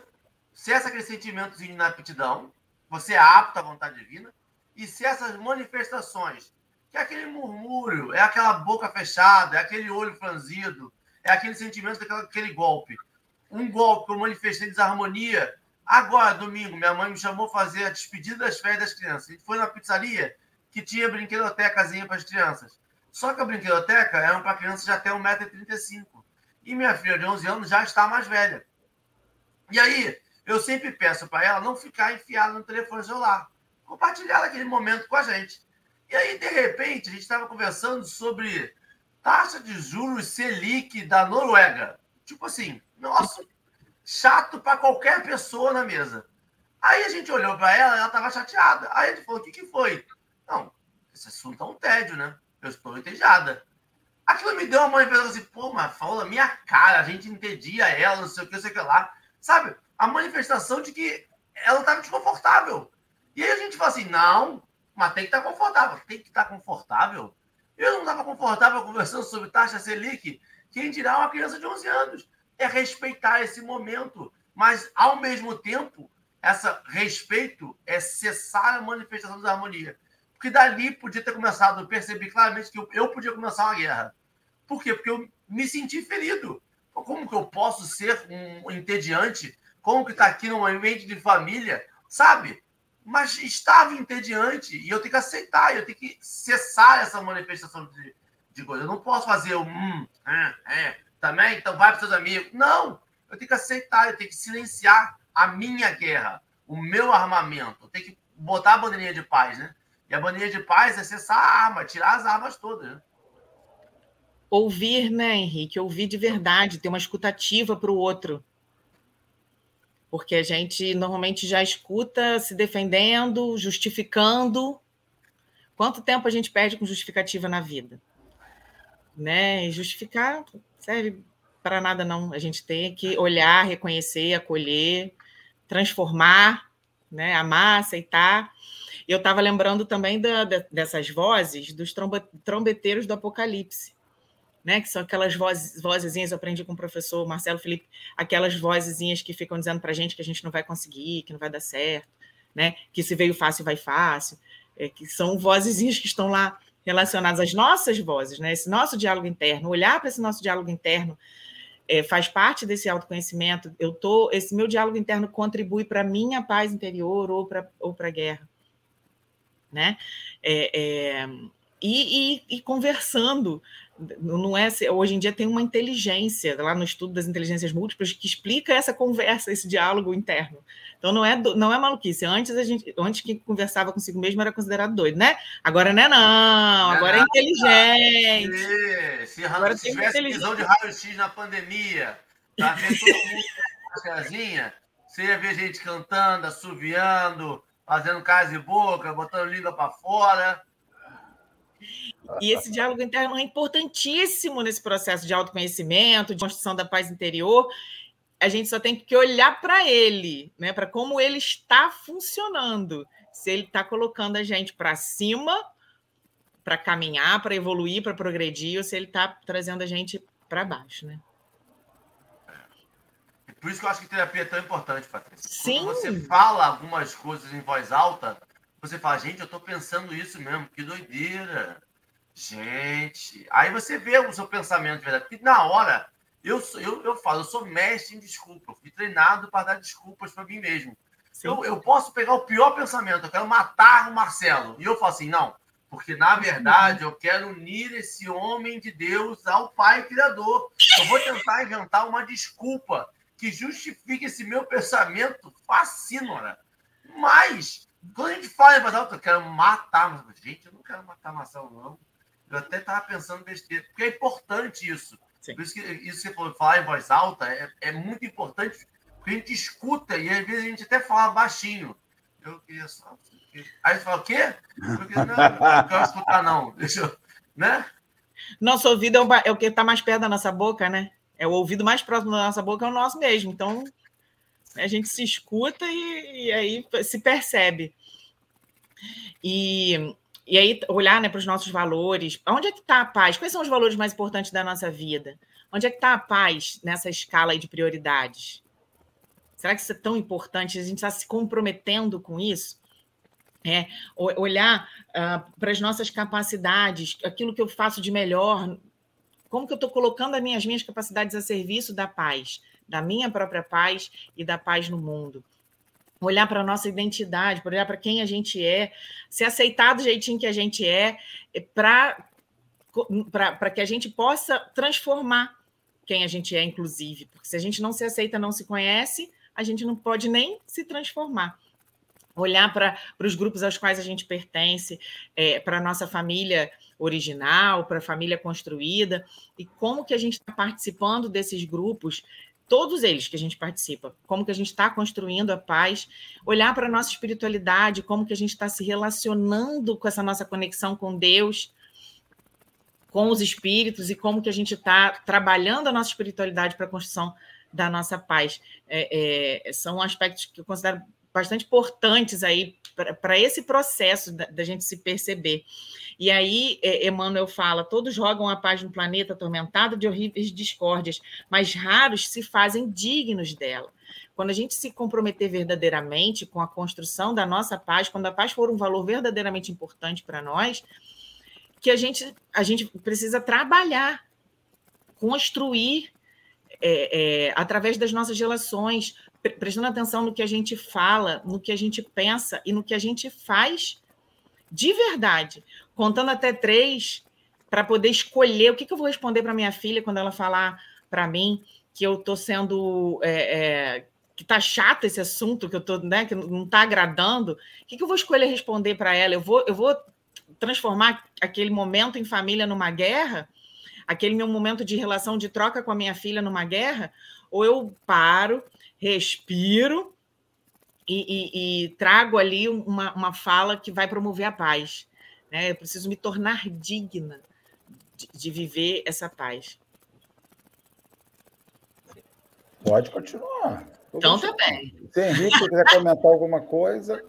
cessa aquele sentimento de inaptidão, você é apto à vontade divina, e cessa as manifestações, que é aquele murmúrio, é aquela boca fechada, é aquele olho franzido, é aquele sentimento daquele golpe. Um golpe que eu manifestei desarmonia. Agora, domingo, minha mãe me chamou fazer a despedida das férias das crianças. A gente foi na pizzaria que tinha brinquedotecazinha para as crianças. Só que a brinquedoteca era para crianças de até 1,35m. E minha filha de 11 anos já está mais velha. E aí, eu sempre peço para ela não ficar enfiada no telefone celular. Compartilhar aquele momento com a gente. E aí, de repente, a gente estava conversando sobre taxa de juros Selic da Noruega. Tipo assim, nossa, chato para qualquer pessoa na mesa. Aí a gente olhou para ela, ela estava chateada. Aí a gente falou: o que, que foi? Não, esse assunto é um tédio, né? Eu estou entediada. Aquilo me deu uma manifestação assim, pô, mas falou na minha cara, a gente entendia ela, não sei o que, não sei o que lá. Sabe? A manifestação de que ela estava desconfortável. E aí a gente fala assim: não, mas tem que estar tá confortável. Tem que estar tá confortável? Eu não estava confortável conversando sobre taxa Selic. Quem dirá uma criança de 11 anos? É respeitar esse momento. Mas, ao mesmo tempo, esse respeito é cessar a manifestação da harmonia. Porque dali podia ter começado, eu percebi claramente que eu, podia começar uma guerra. Por quê? Porque eu me senti ferido. Como que eu posso ser um entediante? Como que está aqui num ambiente de família? Sabe? Mas estava entediante e eu tenho que aceitar, eu tenho que cessar essa manifestação de, de coisa. Eu não posso fazer o hum, é, é, também, então vai para seus amigos. Não, eu tenho que aceitar, eu tenho que silenciar a minha guerra, o meu armamento. Eu tenho que botar a bandeirinha de paz, né? E a bandeirinha de paz é cessar a arma, tirar as armas todas. Né? ouvir, né, Henrique? Ouvir de verdade, ter uma escutativa para o outro. Porque a gente normalmente já escuta se defendendo, justificando. Quanto tempo a gente perde com justificativa na vida? Né? E justificar serve para nada, não. A gente tem que olhar, reconhecer, acolher, transformar, né? amar, aceitar. Eu estava lembrando também da, da, dessas vozes dos trombeteiros do Apocalipse, né? Que são aquelas vozes, vozezinhas, eu aprendi com o professor Marcelo Felipe, aquelas vozezinhas que ficam dizendo para a gente que a gente não vai conseguir, que não vai dar certo, né? Que se veio fácil, vai fácil. É, que são vozezinhas que estão lá relacionadas às nossas vozes, né? Esse nosso diálogo interno, olhar para esse nosso diálogo interno é, faz parte desse autoconhecimento. Eu tô, esse meu diálogo interno contribui para minha paz interior ou para ou a guerra, né? É, é, e, e, e, conversando não é hoje em dia tem uma inteligência lá no estudo das inteligências múltiplas que explica essa conversa, esse diálogo interno. Então não é não é maluquice. Antes a gente antes que conversava consigo mesmo era considerado doido, né? Agora não é não, agora é inteligente. Se, agora se tivesse visão de raio-x na pandemia, todo mundo casinha, você ia ver gente cantando, assoviando, fazendo casa e boca, botando língua para fora. E esse diálogo interno é importantíssimo nesse processo de autoconhecimento, de construção da paz interior. A gente só tem que olhar para ele, né? para como ele está funcionando. Se ele está colocando a gente para cima, para caminhar, para evoluir, para progredir, ou se ele está trazendo a gente para baixo. Né? É. Por isso que eu acho que terapia é tão importante, Patrícia. Sim. Quando você fala algumas coisas em voz alta, você fala, gente, eu estou pensando isso mesmo, que doideira. Gente, aí você vê o seu pensamento de verdade. Porque na hora, eu, eu, eu falo, eu sou mestre em desculpa. Eu fui treinado para dar desculpas para mim mesmo. Eu, eu posso pegar o pior pensamento, eu quero matar o Marcelo. E eu falo assim, não, porque na verdade eu quero unir esse homem de Deus ao Pai Criador. Eu vou tentar inventar uma desculpa que justifique esse meu pensamento fascínora. Mas, quando a gente fala, eu quero matar, gente, eu não quero matar Marcelo, não. Eu até estava pensando besteira, porque é importante isso. Sim. Por isso que isso que você falou, falar em voz alta é, é muito importante, porque a gente escuta e às vezes a gente até fala baixinho. Eu queria só. Aí você fala, o quê? Eu queria, não, não quero escutar, não. Deixa eu. Né? Nosso ouvido é o, é o que está mais perto da nossa boca, né? É o ouvido mais próximo da nossa boca, é o nosso mesmo. Então, a gente se escuta e, e aí se percebe. E e aí olhar né, para os nossos valores. Onde é que está a paz? Quais são os valores mais importantes da nossa vida? Onde é que está a paz nessa escala de prioridades? Será que isso é tão importante? A gente está se comprometendo com isso? É, olhar uh, para as nossas capacidades, aquilo que eu faço de melhor, como que eu estou colocando as minhas, minhas capacidades a serviço da paz, da minha própria paz e da paz no mundo olhar para a nossa identidade, olhar para quem a gente é, se aceitar do jeitinho que a gente é, é para que a gente possa transformar quem a gente é, inclusive. Porque se a gente não se aceita, não se conhece, a gente não pode nem se transformar. Olhar para os grupos aos quais a gente pertence, é, para a nossa família original, para a família construída, e como que a gente está participando desses grupos todos eles que a gente participa, como que a gente está construindo a paz, olhar para a nossa espiritualidade, como que a gente está se relacionando com essa nossa conexão com Deus, com os espíritos e como que a gente está trabalhando a nossa espiritualidade para a construção da nossa paz. É, é, são aspectos que eu considero bastante importantes aí para esse processo da, da, gente se perceber. E aí, é, Emmanuel fala: todos jogam a paz no planeta atormentado de horríveis discórdias, mas raros se fazem dignos dela. Quando a gente se comprometer verdadeiramente com a construção da nossa paz, quando a paz for um valor verdadeiramente importante para nós, que a gente, a gente precisa trabalhar, construir é, é, através das nossas relações, prestando atenção no que a gente fala, no que a gente pensa e no que a gente faz de verdade, contando até três para poder escolher o que, que eu vou responder para minha filha quando ela falar para mim que eu estou sendo é, é, que está chato esse assunto, que eu tô, né, que não está agradando, o que, que eu vou escolher responder para ela? Eu vou, eu vou transformar aquele momento em família numa guerra? aquele meu momento de relação de troca com a minha filha numa guerra, ou eu paro, respiro e, e, e trago ali uma, uma fala que vai promover a paz. Né? Eu preciso me tornar digna de, de viver essa paz. Pode continuar. Então tá bem. Se Henrique quiser comentar alguma coisa.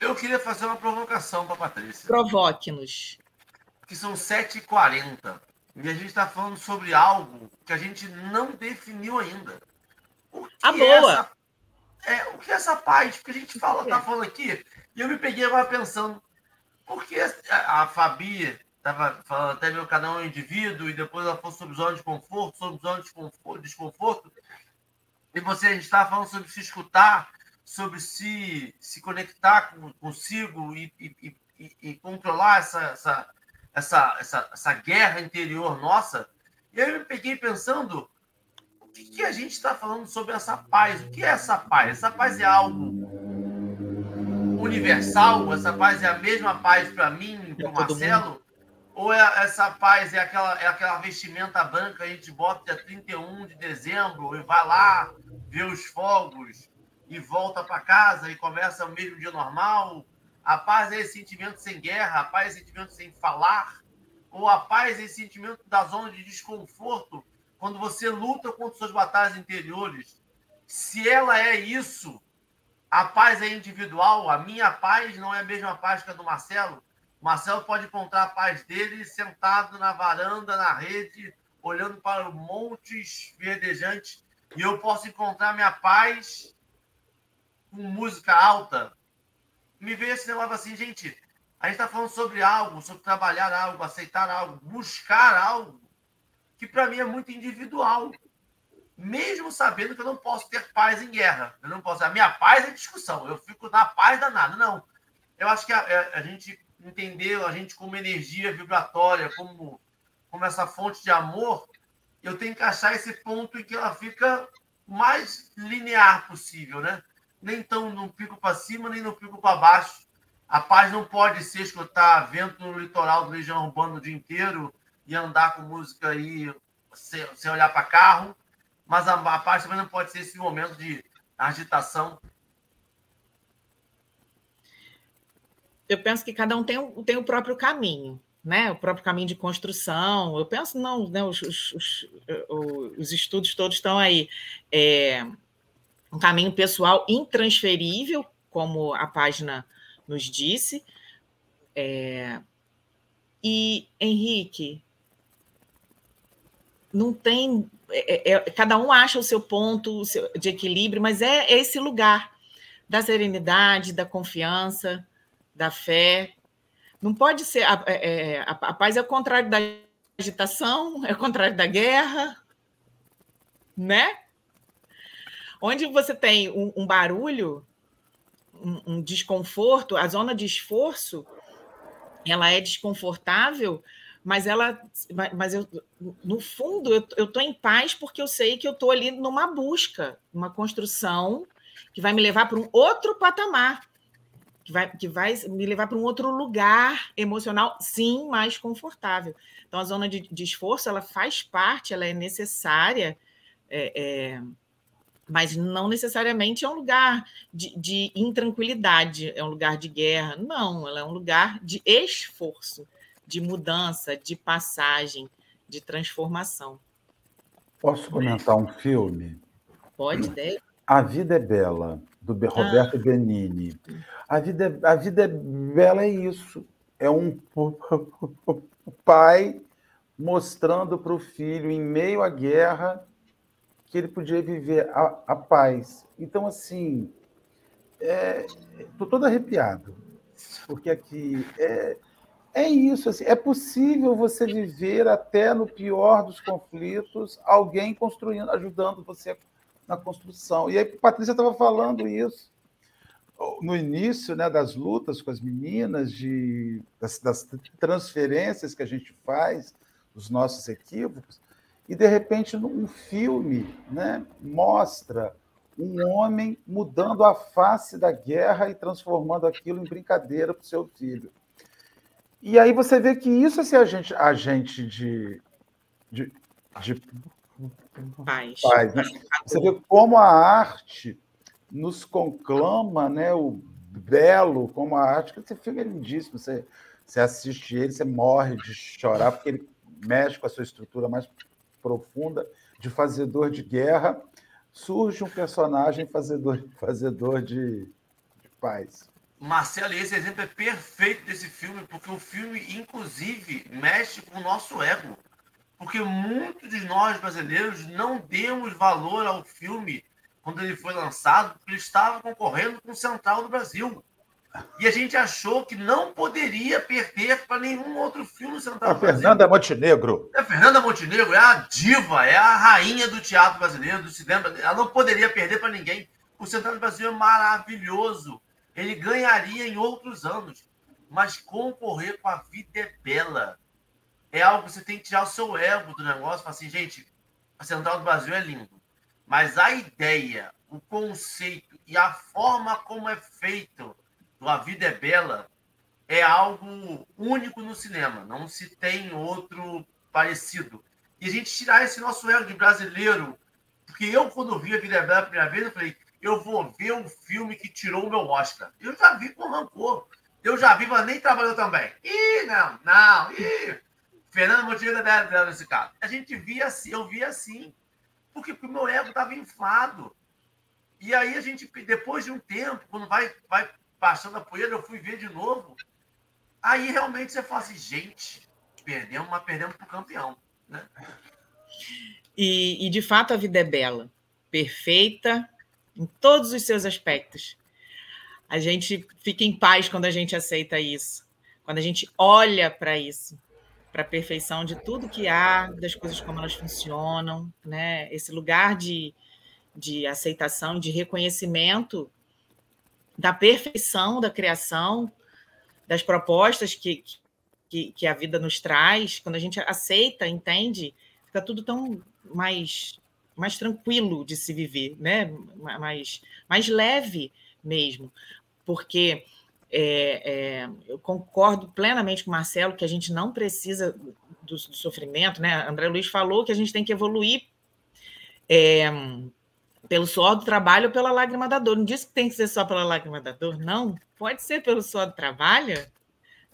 Eu queria fazer uma provocação para a Patrícia. Provoque-nos. Que são 7h40. E a gente está falando sobre algo que a gente não definiu ainda. O que a ah, boa! Essa, é, o que é essa paz? Porque a gente fala, tá falando aqui, e eu me peguei agora pensando, por que a, a Fabi estava falando até meu canal é um indivíduo, e depois ela falou sobre zona de conforto, sobre zona de desconforto, desconforto e você, a gente estava falando sobre se escutar, sobre se, se conectar com, consigo e, e, e, e controlar essa, essa, essa, essa, essa guerra interior nossa. E aí eu me peguei pensando, que, que a gente está falando sobre essa paz? O que é essa paz? Essa paz é algo universal? Essa paz é a mesma paz para mim, para o Marcelo? Ou é, essa paz é aquela, é aquela vestimenta branca que a gente bota dia 31 de dezembro e vai lá ver os fogos e volta para casa e começa o mesmo dia normal? A paz é esse sentimento sem guerra, a paz é esse sentimento sem falar? Ou a paz é esse sentimento da zona de desconforto quando você luta contra suas batalhas interiores? Se ela é isso, a paz é individual, a minha paz não é a mesma paz que a do Marcelo, Marcelo pode encontrar a paz dele sentado na varanda, na rede, olhando para montes verdejantes. E eu posso encontrar minha paz com música alta. Me veio esse negócio assim, gente. A gente está falando sobre algo, sobre trabalhar algo, aceitar algo, buscar algo, que para mim é muito individual. Mesmo sabendo que eu não posso ter paz em guerra. Eu não posso. A minha paz é discussão. Eu fico na paz danada. Não. Eu acho que a, a, a gente entender a gente como energia vibratória, como, como essa fonte de amor, eu tenho que achar esse ponto em que ela fica mais linear possível, né? Nem tão no pico para cima, nem no pico para baixo. A paz não pode ser escutar vento no litoral do região urbano o dia inteiro e andar com música aí sem, sem olhar para carro, mas a, a também não pode ser esse momento de agitação eu penso que cada um tem, tem o próprio caminho, né? O próprio caminho de construção. Eu penso, não, né? os, os, os, os estudos todos estão aí. É, um caminho pessoal intransferível, como a página nos disse. É, e, Henrique, não tem. É, é, cada um acha o seu ponto de equilíbrio, mas é, é esse lugar da serenidade, da confiança, da fé. Não pode ser. A, é, é, a, a paz é o contrário da agitação, é o contrário da guerra, né? Onde você tem um, um barulho, um, um, desconforto, a zona de esforço, ela é desconfortável, mas ela, mas eu, no fundo, eu estou em paz porque eu sei que eu estou ali numa busca, uma construção que vai me levar para um outro patamar que vai, que vai me levar para um outro lugar emocional, sim, mais confortável. Então, a zona de, de esforço, ela faz parte, ela é necessária, é, é, mas não necessariamente é um lugar de, de intranquilidade, é um lugar de guerra. Não, ela é um lugar de esforço, de mudança, de passagem, de transformação. Posso comentar um filme? Pode, deve. A Vida é Bela, do Roberto ah. Benini. A vida, a vida é bela é isso. É um pai mostrando para o filho, em meio à guerra, que ele podia viver a, a paz. Então, assim, estou é, todo arrepiado, porque aqui é, é isso. Assim, é possível você viver até no pior dos conflitos, alguém construindo, ajudando você na construção. E aí, Patrícia estava falando isso no início né, das lutas com as meninas, de, das, das, transferências que a gente faz, dos nossos equívocos, e de repente um filme né, mostra um homem mudando a face da guerra e transformando aquilo em brincadeira para o seu filho. E aí você vê que isso é ser agente, agente de, de, de paz. paz né? Você vê como a arte nos conclama, né? O belo, como a arte, que esse filme é lindíssimo. Você, você assiste ele, você morre de chorar, porque ele mexe com a sua estrutura mais profunda de fazedor de guerra. Surge um personagem fazedor, fazedor de, de paz. Marcelo, esse exemplo é perfeito desse filme, porque o filme, inclusive, mexe com o nosso ego. Porque muitos de nós brasileiros não demos valor ao filme quando ele foi lançado, porque ele estava concorrendo com o Central do Brasil. E a gente achou que não poderia perder para nenhum outro filme central. A Fernanda Montenegro. A Fernanda Montenegro é a diva, é a rainha do teatro brasileiro, do cinema. Ela não poderia perder para ninguém. O Central do Brasil é maravilhoso. Ele ganharia em outros anos. Mas concorrer com a vida é bela. É algo que você tem que tirar o seu ego do negócio. Falar assim, gente, a Central do Brasil é lindo. Mas a ideia, o conceito e a forma como é feito do A Vida é Bela é algo único no cinema. Não se tem outro parecido. E a gente tirar esse nosso ego de brasileiro. Porque eu, quando vi A Vida é Bela a primeira vez, eu falei, eu vou ver um filme que tirou o meu Oscar. Eu já vi com rancor. Eu já vi, mas nem trabalhou também. Ih, não, não, ih. Fernando Montenegro é dela nesse caso. A gente via assim, eu via assim. Porque o meu ego estava inflado. E aí a gente, depois de um tempo, quando vai, vai passando a poeira, eu fui ver de novo. Aí realmente você fala assim, gente, perdemos, mas perdemos para o campeão. Né? E, e, de fato a vida é bela, perfeita em todos os seus aspectos. A gente fica em paz quando a gente aceita isso, quando a gente olha para isso para a perfeição de tudo que há, das coisas como elas funcionam, né? Esse lugar de, de aceitação, de reconhecimento da perfeição da criação, das propostas que, que, que a vida nos traz, quando a gente aceita, entende, fica tudo tão mais mais tranquilo de se viver, né? Mais, mais leve mesmo, porque é, é, eu concordo plenamente com o Marcelo que a gente não precisa do, do, sofrimento, né? André Luiz falou que a gente tem que evoluir é, pelo suor do trabalho ou pela lágrima da dor. Não disse que tem que ser só pela lágrima da dor, não. Pode ser pelo suor do trabalho,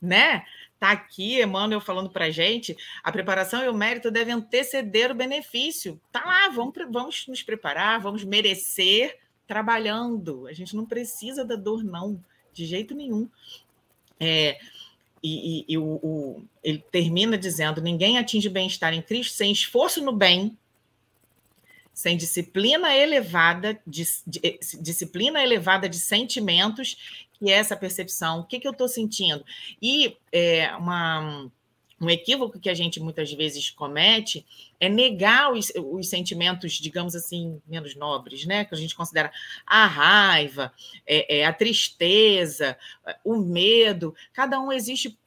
né? Tá aqui, Emmanuel falando para gente, a preparação e o mérito devem anteceder o benefício. Tá lá, vamos, vamos nos preparar, vamos merecer trabalhando. A gente não precisa da dor, não de jeito nenhum. É, e, e, e o, o, ele termina dizendo: ninguém atinge bem-estar em Cristo sem esforço no bem, sem disciplina elevada, de, de, eh, disciplina elevada de sentimentos, que é essa percepção. O que, que eu estou sentindo? E é, uma um equívoco que a gente muitas vezes comete é negar os, os, sentimentos, digamos assim, menos nobres, né? Que a gente considera a raiva, é, é, a tristeza, o medo. Cada um existe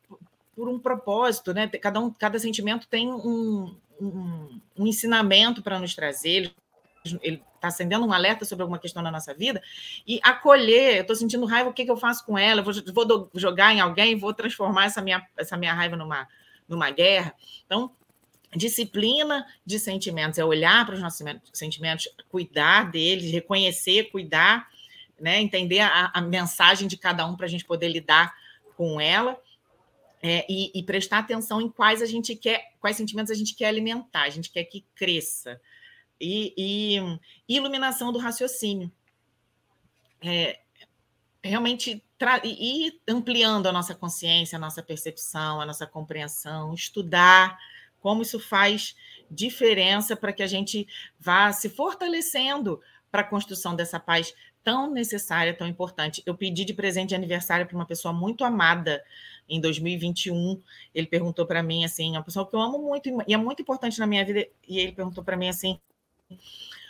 por um propósito, né? Cada, um, cada sentimento tem um, um, um ensinamento para nos trazer. Está acendendo um alerta sobre alguma questão na nossa vida e acolher. Eu estou sentindo raiva, o que, que eu faço com ela? Vou, vou jogar em alguém, vou transformar essa minha, essa minha raiva numa numa guerra. Então, disciplina de sentimentos é olhar para os nossos sentimentos, cuidar deles, reconhecer, cuidar, né, entender a, a mensagem de cada um para a gente poder lidar com ela. É, e, e, prestar atenção em quais a gente quer, quais sentimentos a gente quer alimentar, a gente quer que cresça. E, e iluminação do raciocínio. É, realmente ir ampliando a nossa consciência, a nossa percepção, a nossa compreensão, estudar como isso faz diferença para que a gente vá se fortalecendo para a construção dessa paz tão necessária, tão importante. Eu pedi de presente de aniversário para uma pessoa muito amada em 2021. Ele perguntou para mim assim, uma pessoa que eu amo muito e é muito importante na minha vida, e ele perguntou para mim assim: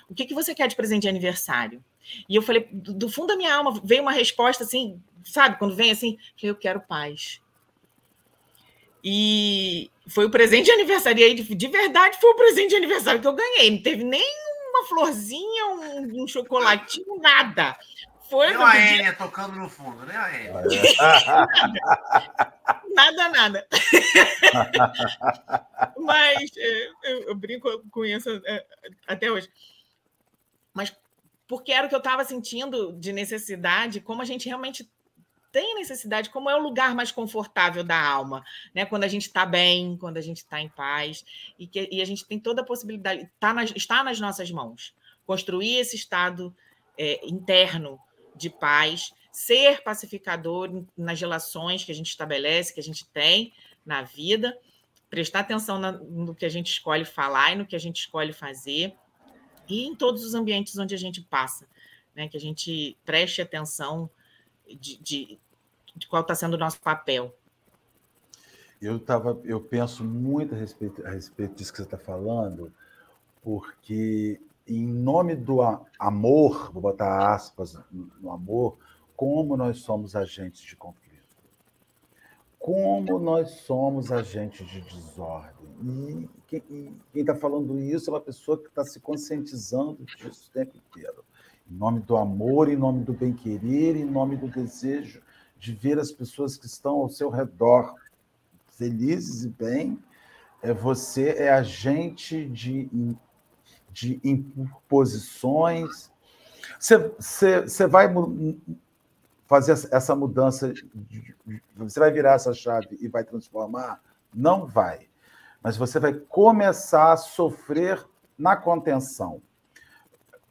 "O que que você quer de presente de aniversário?" E eu falei, do fundo da minha alma, veio uma resposta assim, sabe? Quando vem assim, eu quero paz. E foi o presente de aniversário. E aí, de verdade, foi o presente de aniversário que eu ganhei. Não teve nem uma florzinha, um, um chocolatinho, nada. Foi nem a Enya tocando no fundo, né, a Enya? Nada, nada. Mas é, eu, eu, brinco com isso é, até hoje. Mas porque era o que eu estava sentindo de necessidade, como a gente realmente tem necessidade, como é o lugar mais confortável da alma, né? Quando a gente está bem, quando a gente está em paz, e, que, e a gente tem toda a possibilidade, tá nas, está nas nossas mãos, construir esse estado é, interno de paz, ser pacificador nas relações que a gente estabelece, que a gente tem na vida, prestar atenção no que a gente escolhe falar e no que a gente escolhe fazer, e em todos os ambientes onde a gente passa, né? Que a gente preste atenção de, de, de qual está sendo o nosso papel. Eu, tava, eu penso muito a respeito, a respeito disso que você está falando, porque em nome do amor, vou botar aspas no amor, como nós somos agentes de conflito. Como nós somos agentes de desordem. E quem está falando isso é uma pessoa que está se conscientizando disso o tempo inteiro. Em nome do amor, em nome do bem-querer, em nome do desejo de ver as pessoas que estão ao seu redor felizes e bem, é, você é agente de, de imposições. Você, vai fazer essa mudança, você vai virar essa chave e vai transformar? Não vai. Mas você vai começar a sofrer na contenção.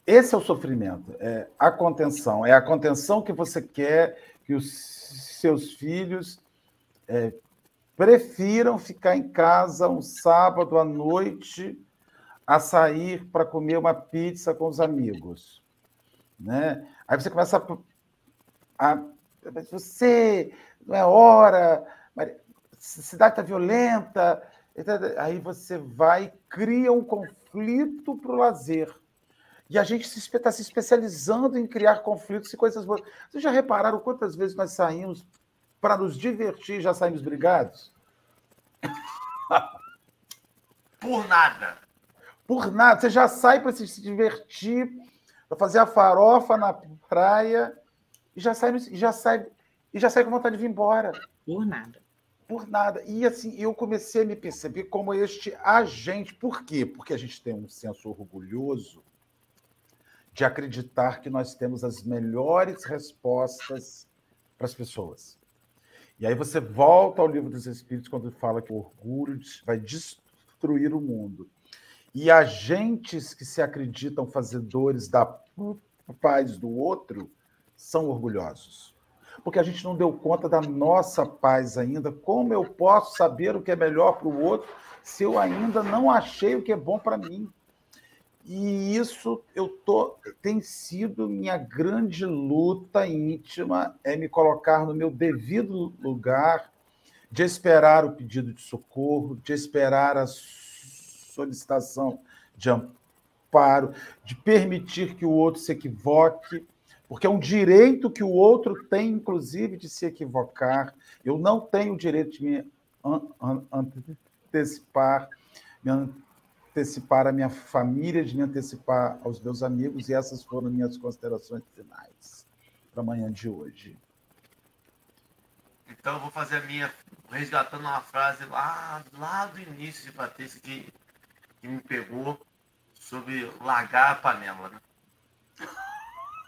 Esse é o sofrimento, é a contenção. É a contenção que você quer que os seus filhos é, prefiram ficar em casa um sábado à noite a sair para comer uma pizza com os amigos. Né? Aí você começa a a, você não é hora, cidade está violenta. Aí você vai e cria um conflito para o lazer. E a gente está se especializando em criar conflitos e coisas boas. Vocês já repararam quantas vezes nós saímos para nos divertir já saímos brigados? Por nada. Por nada. Você já sai para se divertir, para fazer a farofa na praia e já sai, já sai, e já sai com vontade de vir embora. Por nada. Por nada. E assim, eu comecei a me perceber como este agente. Por quê? Porque a gente tem um senso orgulhoso de acreditar que nós temos as melhores respostas para as pessoas. E aí você volta ao livro dos Espíritos quando fala que o orgulho vai destruir o mundo. E agentes que se acreditam fazedores da paz do outro são orgulhosos. Porque a gente não deu conta da nossa paz ainda. Como eu posso saber o que é melhor para o outro se eu ainda não achei o que é bom para mim? E isso eu tô tem sido minha grande luta íntima é me colocar no meu devido lugar, de esperar o pedido de socorro, de esperar a solicitação de amparo, de permitir que o outro se equivoque porque é um direito que o outro tem, inclusive, de se equivocar. Eu não tenho o direito de me antecipar, me antecipar à minha família, de me antecipar aos meus amigos, e essas foram minhas considerações finais para amanhã de hoje. Então, eu vou fazer a minha, resgatando uma frase lá, lá do início de Patrícia, que, que me pegou sobre largar a panela. Né?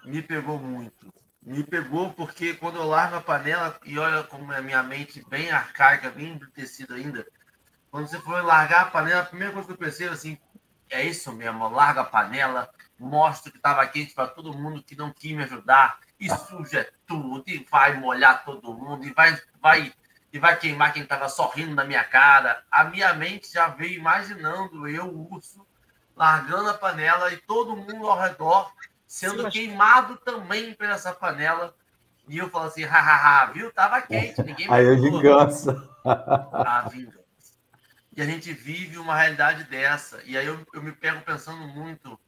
me pegou muito. Me pegou porque quando eu largo a panela, e olha como é a minha mente bem arcaica, bem embrutecida ainda, quando você for largar a panela, a primeira coisa que eu pensei assim, é isso mesmo, larga a panela, mostra que estava quente para todo mundo que não quis me ajudar, e suja tudo, e vai molhar todo mundo, e vai, vai, e vai queimar quem estava sorrindo na minha cara. A minha mente já veio imaginando eu, o urso, largando a panela e todo mundo ao redor sendo Sim, queimado também por essa panela. E eu falo assim, hahaha, viu? Tava quente, ninguém Aí é vingança. A vingança. E a gente vive uma realidade dessa. E aí eu, eu me pego pensando muito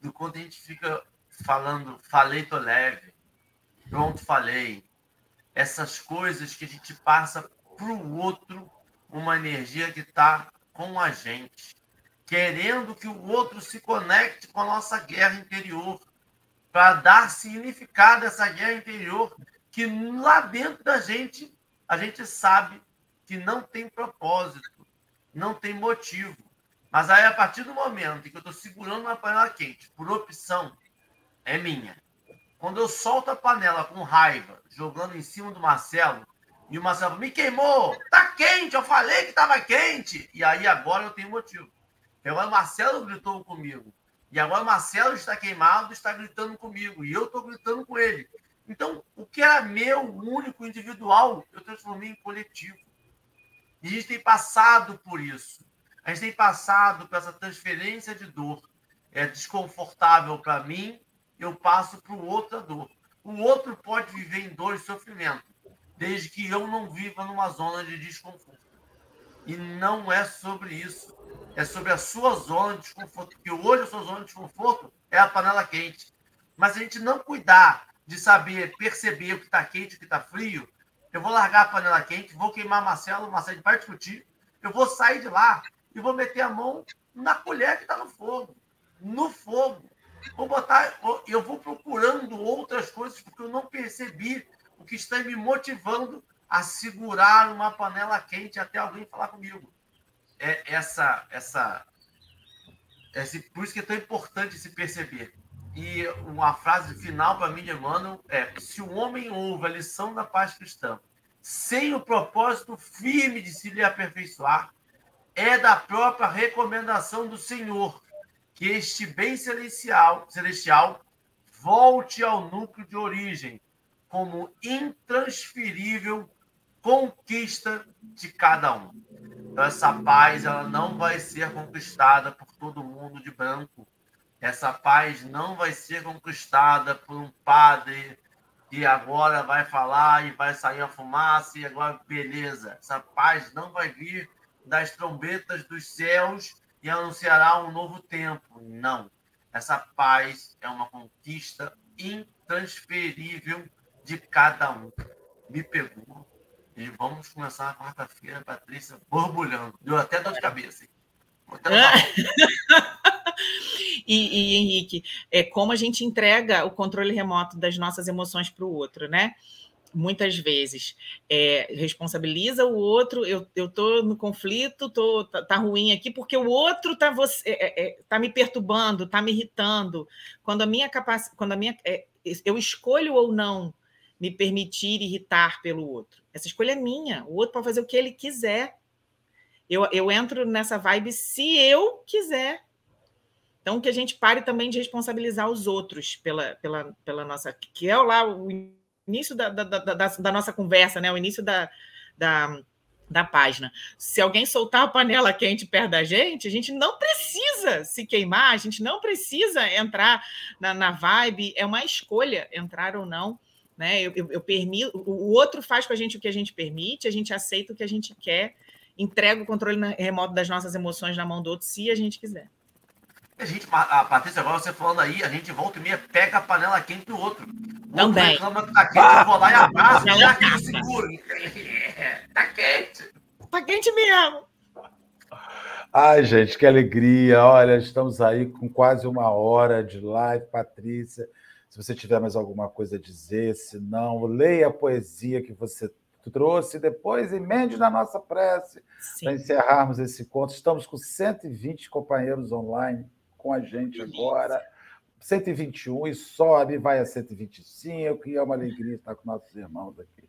do quanto a gente fica falando, falei, tô leve, pronto, falei. Essas coisas que a gente passa pro outro uma energia que está com a gente, querendo que o outro se conecte com a nossa guerra interior para dar significado a essa guerra interior que lá dentro da gente a gente sabe que não tem propósito, não tem motivo. Mas aí, a partir do momento em que eu estou segurando uma panela quente, por opção, é minha. Quando eu solto a panela com raiva, jogando em cima do Marcelo, e o Marcelo me queimou, tá quente, eu falei que estava quente. E aí agora eu tenho motivo. Agora o Marcelo gritou comigo. E agora o Marcelo está queimado, está gritando comigo. E eu estou gritando com ele. Então, o que era meu, único, individual, eu transformei em coletivo. E a gente tem passado por isso. A gente tem passado por essa transferência de dor. É desconfortável para mim, eu passo para o outro a dor. O outro pode viver em dor e sofrimento, desde que eu não viva numa zona de desconforto. E não é sobre isso. É sobre a sua zona de desconforto. Porque hoje a sua zona de desconforto é a panela quente. Mas a gente não cuidar de saber perceber o que está quente e o que está frio, eu vou largar a panela quente, vou queimar Marcelo, Marcelo vai discutir, eu vou sair de lá e vou meter a mão na colher que está no fogo. No fogo. Vou botar, eu vou procurando outras coisas porque eu não percebi o que está me motivando a segurar uma panela quente até alguém falar comigo. É essa, essa, esse, por isso que é tão importante se perceber. E uma frase final para mim de Emmanuel é: se o homem ouve a lição da paz cristã sem o propósito firme de se lhe aperfeiçoar, é da própria recomendação do Senhor que este bem celestial, celestial volte ao núcleo de origem como intransferível conquista de cada um. Então, essa paz ela não vai ser conquistada por todo mundo de branco. Essa paz não vai ser conquistada por um padre que agora vai falar e vai sair a fumaça e agora beleza. Essa paz não vai vir das trombetas dos céus e anunciará um novo tempo. Não. Essa paz é uma conquista intransferível de cada um. Me pegou. E vamos começar na quarta-feira, Patrícia, borbulhando. Deu até dor de cabeça. e, e, Henrique, é como a gente entrega o controle remoto das nossas emoções para o outro, né? Muitas vezes é, responsabiliza o outro, eu estou no conflito, tô, tá, tá, ruim aqui, porque o outro está você, é, é, tá me perturbando, está me irritando. Quando a minha capacidade, quando a minha. É, eu escolho ou não me permitir irritar pelo outro. Essa escolha é minha. O outro pode fazer o que ele quiser. Eu, eu entro nessa vibe se eu quiser. Então, que a gente pare também de responsabilizar os outros pela, pela, pela nossa. Que é lá o início da, da, da, da, nossa conversa, né? O início da, da, da página. Se alguém soltar a panela quente perto da gente, a gente não precisa se queimar, a gente não precisa entrar na, na vibe, é uma escolha entrar ou não. Né? Eu, eu, eu permito, o outro faz com a gente o que a gente permite, a gente aceita o que a gente quer, entrega o controle remoto das nossas emoções na mão do outro, se a gente quiser. A gente, a Patrícia, agora você falando aí, a gente volta e meia pega a panela quente do outro. Também. Reclama que tá quente, eu vou lá e abraço, já que eu seguro. Tá quente. Tá quente mesmo. Ai, gente, que alegria. Olha, estamos aí com quase uma hora de live, Patrícia. Se você tiver mais alguma coisa a dizer, se não, leia a poesia que você trouxe, depois emende na nossa prece para encerrarmos esse conto. Estamos com 120 companheiros online com a gente agora. 121 e sobe, vai a 125, e é uma alegria estar com nossos irmãos aqui.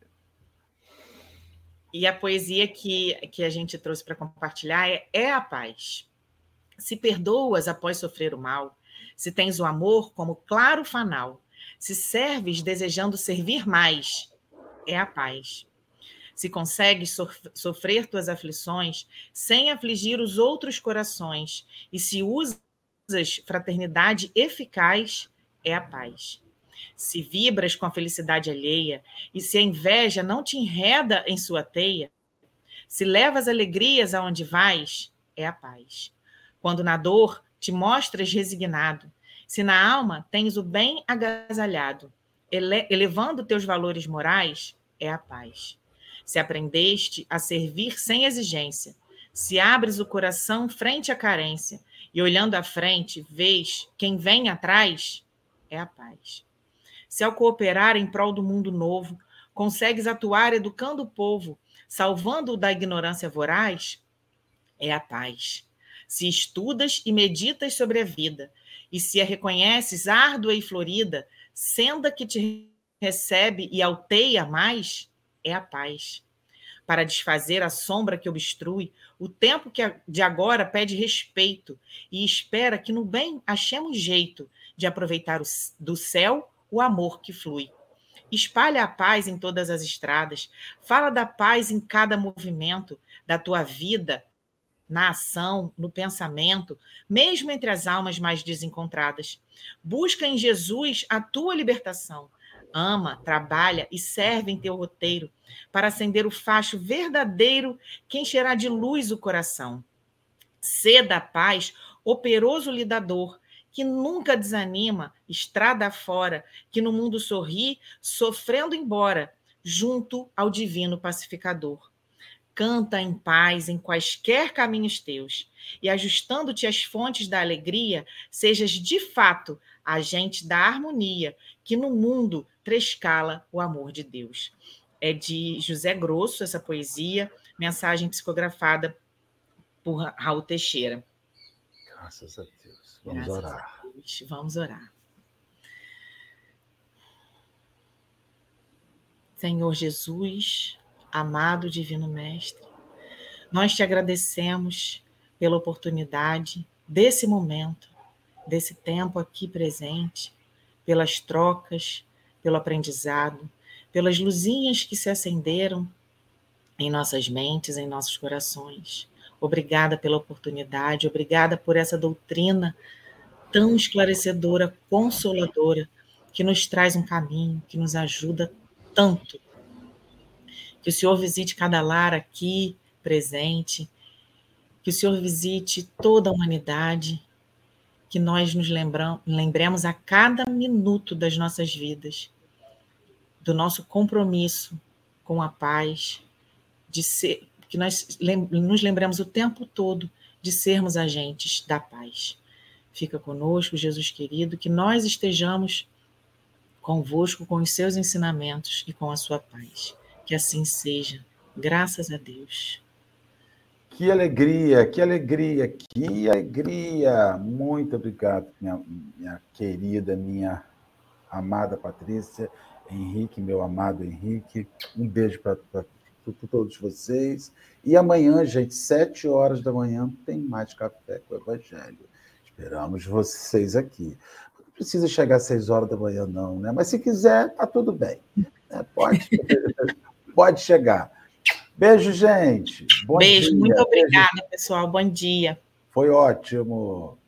E a poesia que, que a gente trouxe para compartilhar é, é a paz. Se perdoas após sofrer o mal, se tens o amor como claro fanal, se serves desejando servir mais, é a paz. Se consegues sofrer tuas aflições sem afligir os outros corações, e se usas fraternidade eficaz é a paz. Se vibras com a felicidade alheia e se a inveja não te enreda em sua teia, se levas alegrias aonde vais, é a paz. Quando na dor te mostras resignado, se na alma tens o bem agasalhado, ele elevando teus valores morais, é a paz. Se aprendeste a servir sem exigência, se abres o coração frente à carência, e olhando à frente, vês quem vem atrás, é a paz. Se ao cooperar em prol do mundo novo, consegues atuar educando o povo, salvando-o da ignorância voraz, é a paz. Se estudas e meditas sobre a vida, e se a reconheces árdua e florida, senda que te recebe e alteia mais, é a paz. Para desfazer a sombra que obstrui, o tempo que de agora pede respeito e espera que no bem achemos jeito de aproveitar o, do céu o amor que flui. Espalha a paz em todas as estradas, fala da paz em cada movimento da tua vida, na ação, no pensamento, mesmo entre as almas mais desencontradas. Busca em Jesus a tua libertação. Ama, trabalha e serve em teu roteiro para acender o facho verdadeiro que encherá de luz o coração. Ceda a paz, operoso lidador, que nunca desanima, estrada fora, que no mundo sorri, sofrendo embora, junto ao divino pacificador. Canta em paz em quaisquer caminhos teus, e ajustando-te às fontes da alegria, sejas de fato agente da harmonia, que no mundo trescala o amor de Deus. É de José Grosso essa poesia, mensagem psicografada por Raul Teixeira. Graças a Deus. Vamos Graças orar. Vamos orar. Senhor Jesus, amado Divino Mestre, nós te agradecemos pela oportunidade desse momento, desse tempo aqui presente, pelas trocas, pelo aprendizado, pelas luzinhas que se acenderam em nossas mentes, em nossos corações. Obrigada pela oportunidade, obrigada por essa doutrina tão esclarecedora, consoladora, que nos traz um caminho, que nos ajuda tanto. Que o Senhor visite cada lar aqui presente, que o Senhor visite toda a humanidade, que nós nos lembram, lembremos a cada minuto das nossas vidas, do nosso compromisso com a paz, de ser, que nós nos lembremos o tempo todo de sermos agentes da paz. Fica conosco, Jesus querido, que nós estejamos convosco com os seus ensinamentos e com a sua paz. Que assim seja. Graças a Deus. Que alegria, que alegria, que alegria. Muito obrigado, minha, minha querida, minha amada Patrícia, Henrique, meu amado Henrique. Um beijo para todos vocês. E amanhã, gente, sete horas da manhã, tem mais café com o Evangelho. Esperamos vocês aqui. Não precisa chegar às seis horas da manhã, não, né? Mas se quiser, tá tudo bem. É, pode, pode chegar. Beijo, gente. Bom Beijo, dia. muito obrigada, pessoal. Bom dia. Foi ótimo.